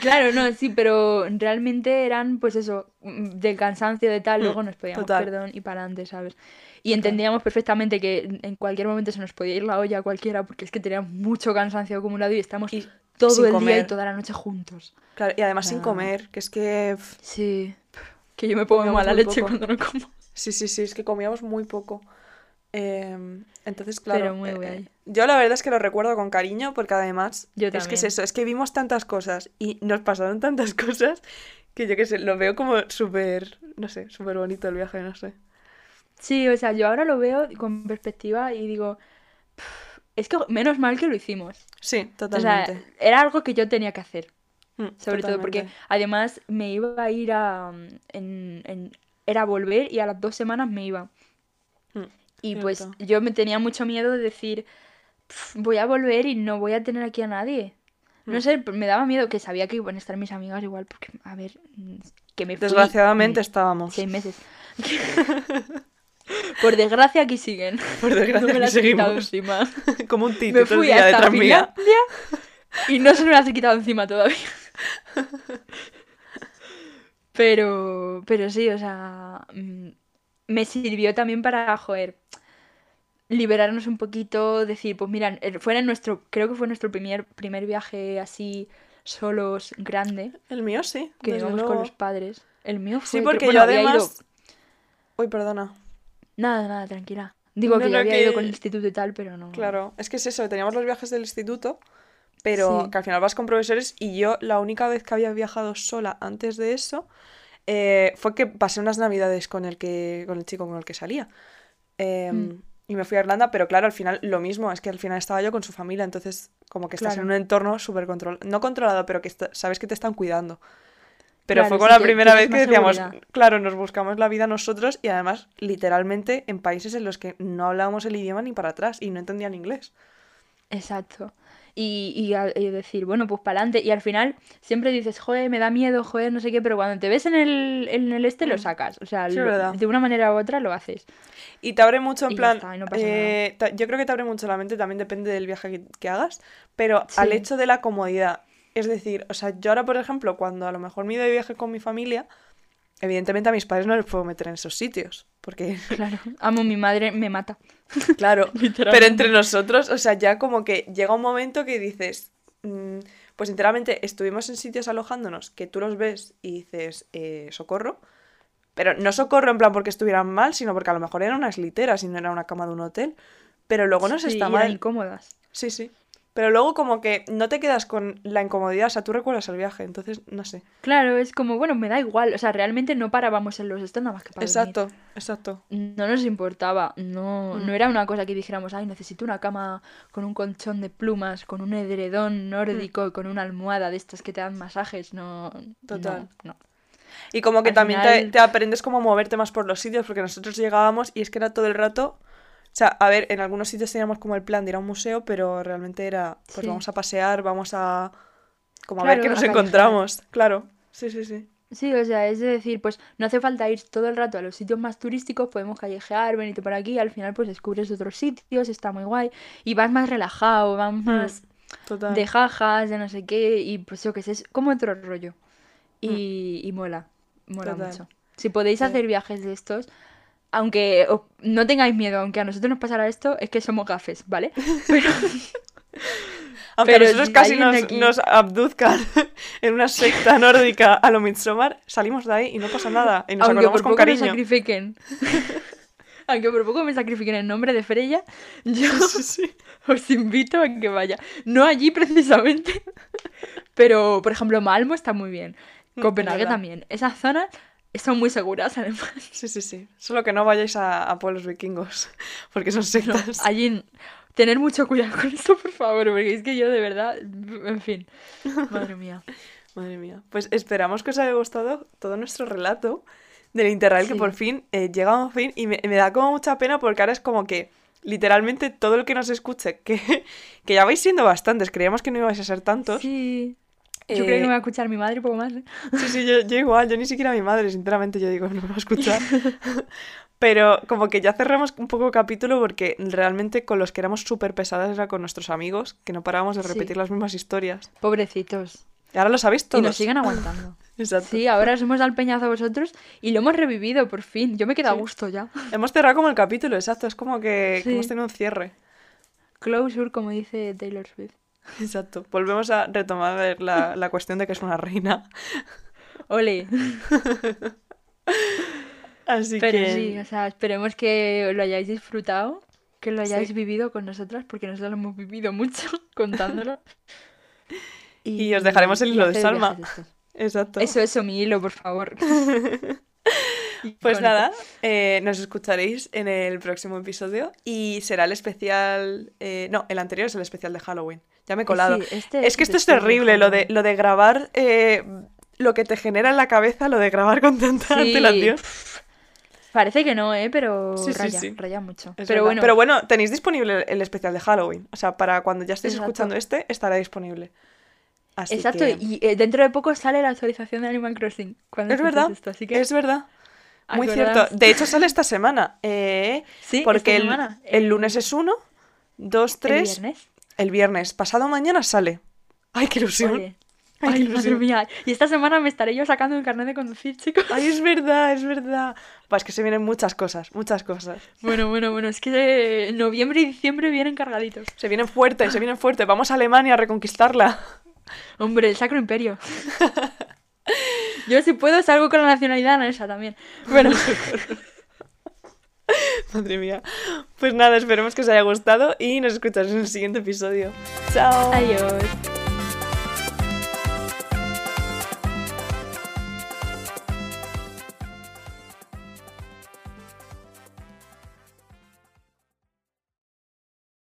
Claro, no, sí, pero realmente eran, pues eso, mm, del cansancio de tal, Mm, luego nos pedíamos total. perdón y para adelante, ¿sabes? Y entendíamos perfectamente que en- en cualquier momento se nos podía ir la olla a cualquiera porque es que teníamos mucho cansancio acumulado y estamos Y todo sin el día y toda la noche juntos. Claro, y además sin comer, que es que... Sí, que yo me pongo mala leche poco. cuando no como. Sí, sí, sí, es que comíamos muy poco. Em, entonces, claro. Pero muy eh, guay. yo la verdad es que lo recuerdo con cariño porque además Yo es que es eso, es que vimos tantas cosas y nos pasaron tantas cosas que yo qué sé, lo veo como súper, no sé, súper bonito el viaje, no sé. Sí, o sea, yo ahora lo veo con perspectiva y digo, "Pff, es que menos mal que lo hicimos. Sí, O sea, totalmente. era algo que yo tenía que hacer. Mm, Sobre todo porque además me iba a ir a... En, en- era volver y a las dos semanas me iba. Mm, Y pues yo me tenía mucho miedo de decir, "Pf, voy a volver y no voy a tener aquí a nadie. No Mm. sé, me daba miedo que sabía que iban a estar mis amigas igual, porque, a ver, que me fui Desgraciadamente estábamos. seis meses. Por desgracia aquí siguen. Por No desgracia me las he quitado seguimos. encima. Como un tito Me fui hasta detrás mía. Finlandia y no se me las he quitado encima todavía. Pero, pero sí, o sea, mm, me sirvió también para, joder, liberarnos un poquito, decir, pues mira, eh, fue en nuestro, creo que fue nuestro primer, primer viaje así solos, grande, El mío sí, que íbamos con los padres. El mío fue, Sí, porque bueno, yo ido- además... Uy, perdona. Nada, nada, tranquila. Digo No, que yo no, había ido con que- el instituto y tal, pero no. Claro, es que es eso, teníamos los viajes del instituto, pero Sí. que al final vas con profesores y yo la única vez que había viajado sola antes de eso eh, fue que pasé unas navidades con el que con el chico con el que salía. Em, Mm. Y me fui a Irlanda, pero claro, al final lo mismo, es que al final estaba yo con su familia, entonces como que estás Claro. en un entorno súper controlado, no controlado, pero que sabes que te están cuidando. Pero Claro, fue con sí, la primera vez que decíamos, seguridad. claro, nos buscamos la vida nosotros y además literalmente en países en los que no hablábamos el idioma ni para atrás y no entendían inglés. Exacto. Y, y, decir, bueno, pues para adelante. Y al final siempre dices, joder, me da miedo, joder, no sé qué, pero cuando te ves en el, en el este lo Mm. sacas. O sea, Sí, lo- verdad. de una manera u otra lo haces. Y te abre mucho en Y plan, está, no eh, yo creo que te abre mucho la mente, también depende del viaje que, que hagas, pero al hecho de la comodidad. Es decir, o sea, yo ahora, por ejemplo, cuando a lo mejor me ido de viaje con mi familia, evidentemente a mis padres no les puedo meter en esos sitios, porque, Claro. Amo, mi madre me mata. claro, pero entre nosotros, o sea, ya como que llega un momento que dices, mm, pues enteramente estuvimos en sitios alojándonos que tú los ves y dices, eh, socorro, pero no socorro en plan porque estuvieran mal, sino porque a lo mejor eran unas literas y no era una cama de un hotel, pero luego no se Sí, está mal. incómodas. Sí, sí. Pero luego como que no te quedas con la incomodidad, o sea, tú recuerdas el viaje, entonces no sé. Claro, es como, bueno, me da igual. O sea, realmente no parábamos en los estos nada más que para dormir. Exacto, exacto. No nos importaba, no, Mm. no era una cosa que dijéramos, ay, necesito una cama con un colchón de plumas, con un edredón nórdico, con una almohada de estas que te dan masajes, no. Total. No, no. Y como que Al también te, te aprendes como a moverte más por los sitios, porque nosotros llegábamos y es que era todo el rato... O sea, a ver, en algunos sitios teníamos como el plan de ir a un museo, pero realmente era, pues Sí. vamos a pasear, vamos a... Como a ver qué nos encontramos. Claro, sí, sí, sí. Sí, o sea, es de decir, pues no hace falta ir todo el rato a los sitios más turísticos, podemos callejear, venirte por aquí, y al final pues descubres otros sitios, está muy guay, y vas más relajado, vas más Total. de jajas, de no sé qué, y pues yo qué sé, es como otro rollo. Y, y mola, mola Total. mucho. Si podéis Sí. hacer viajes de estos, aunque os- no tengáis miedo, aunque a nosotros nos pasara esto, es que somos gafes, ¿vale? Pero Aunque Pero a nosotros si casi nos, aquí- nos abduzcan en una secta nórdica a lo Midsommar, salimos de ahí y no pasa nada. Y nos Aunque por con poco me cariño. sacrifiquen. Aunque por poco me sacrifiquen en nombre de Freya, yo Sí, sí. os invito a que vaya. No allí precisamente, pero por ejemplo Malmo está muy bien. Mm, Copenhague también. Esas zonas son muy seguras además. Sí, sí, sí. Solo que no vayáis a, a pueblos vikingos, porque son No, sectas. allí tener mucho cuidado con esto, por favor, porque es que yo de verdad, en fin, madre mía. Madre mía. Pues esperamos que os haya gustado todo nuestro relato del Interrail, que por fin eh, llega a un fin y me, me da como mucha pena porque ahora es como que literalmente todo el que nos escuche, que, que ya vais siendo bastantes, creíamos que no ibais a ser tantos. Sí. Yo Eh, creo que me va a escuchar mi madre y poco más. ¿eh? Sí, sí, yo, yo igual, yo ni siquiera a mi madre, sinceramente, yo digo, no me va a escuchar. Pero como que ya cerramos un poco capítulo porque realmente con los que éramos súper pesadas era con nuestros amigos, que no parábamos de Sí. repetir las mismas historias. Pobrecitos. Y ahora lo sabéis todos. Y nos siguen aguantando. Exacto. Sí, ahora os hemos dado el peñazo a vosotros y lo hemos revivido por fin. Yo me quedo a gusto ya. Hemos cerrado como el capítulo, exacto. Es como que, que hemos tenido un cierre. Closure, como dice Taylor Swift. Exacto. Volvemos a retomar la, la cuestión de que es una reina. Ole. Así Pero que. sí, o sea, esperemos que lo hayáis disfrutado, que lo hayáis Sí. vivido con nosotras, porque nosotros lo hemos vivido mucho contándolo. Y os dejaremos el hilo de Salma. Exacto. Eso, eso, mi hilo, por favor. Pues nada, eh, nos escucharéis en el próximo episodio y será el especial. eh, no, el anterior es el especial de Halloween. Ya me he colado. Sí, este es que esto es terrible, lo de, lo de grabar. eh, lo que te genera en la cabeza, lo de grabar con tanta Sí, antelación. Parece que no, ¿eh? Pero Sí, raya, sí. raya mucho. Es Pero verdad. bueno, Pero bueno, tenéis disponible el especial de Halloween. O sea, para cuando ya estéis Exacto. escuchando este, estará disponible. Así exacto. que- Y eh, dentro de poco sale la actualización de Animal Crossing. Cuando Es verdad, esto, así que Es verdad. Muy cierto. De hecho, sale esta semana. eh, Sí, porque esta el, semana. el El- lunes es uno, dos, el tres. viernes. El viernes. Pasado mañana sale. ¡Ay, qué ilusión! Ole. Ay, Ay, madre mía. Y esta semana me estaré yo sacando el carnet de conducir, chicos. ¡Ay, es verdad, es verdad! Pues que se vienen muchas cosas, muchas cosas. Bueno, bueno, bueno. Es que noviembre y diciembre vienen cargaditos. Se vienen fuertes, se vienen fuertes. Vamos a Alemania a reconquistarla. Hombre, el Sacro Imperio. Yo si puedo salgo con la nacionalidad danesa también. Bueno, Madre mía. Pues nada, esperemos que os haya gustado y nos escucháis en el siguiente episodio. ¡Chao! adiós.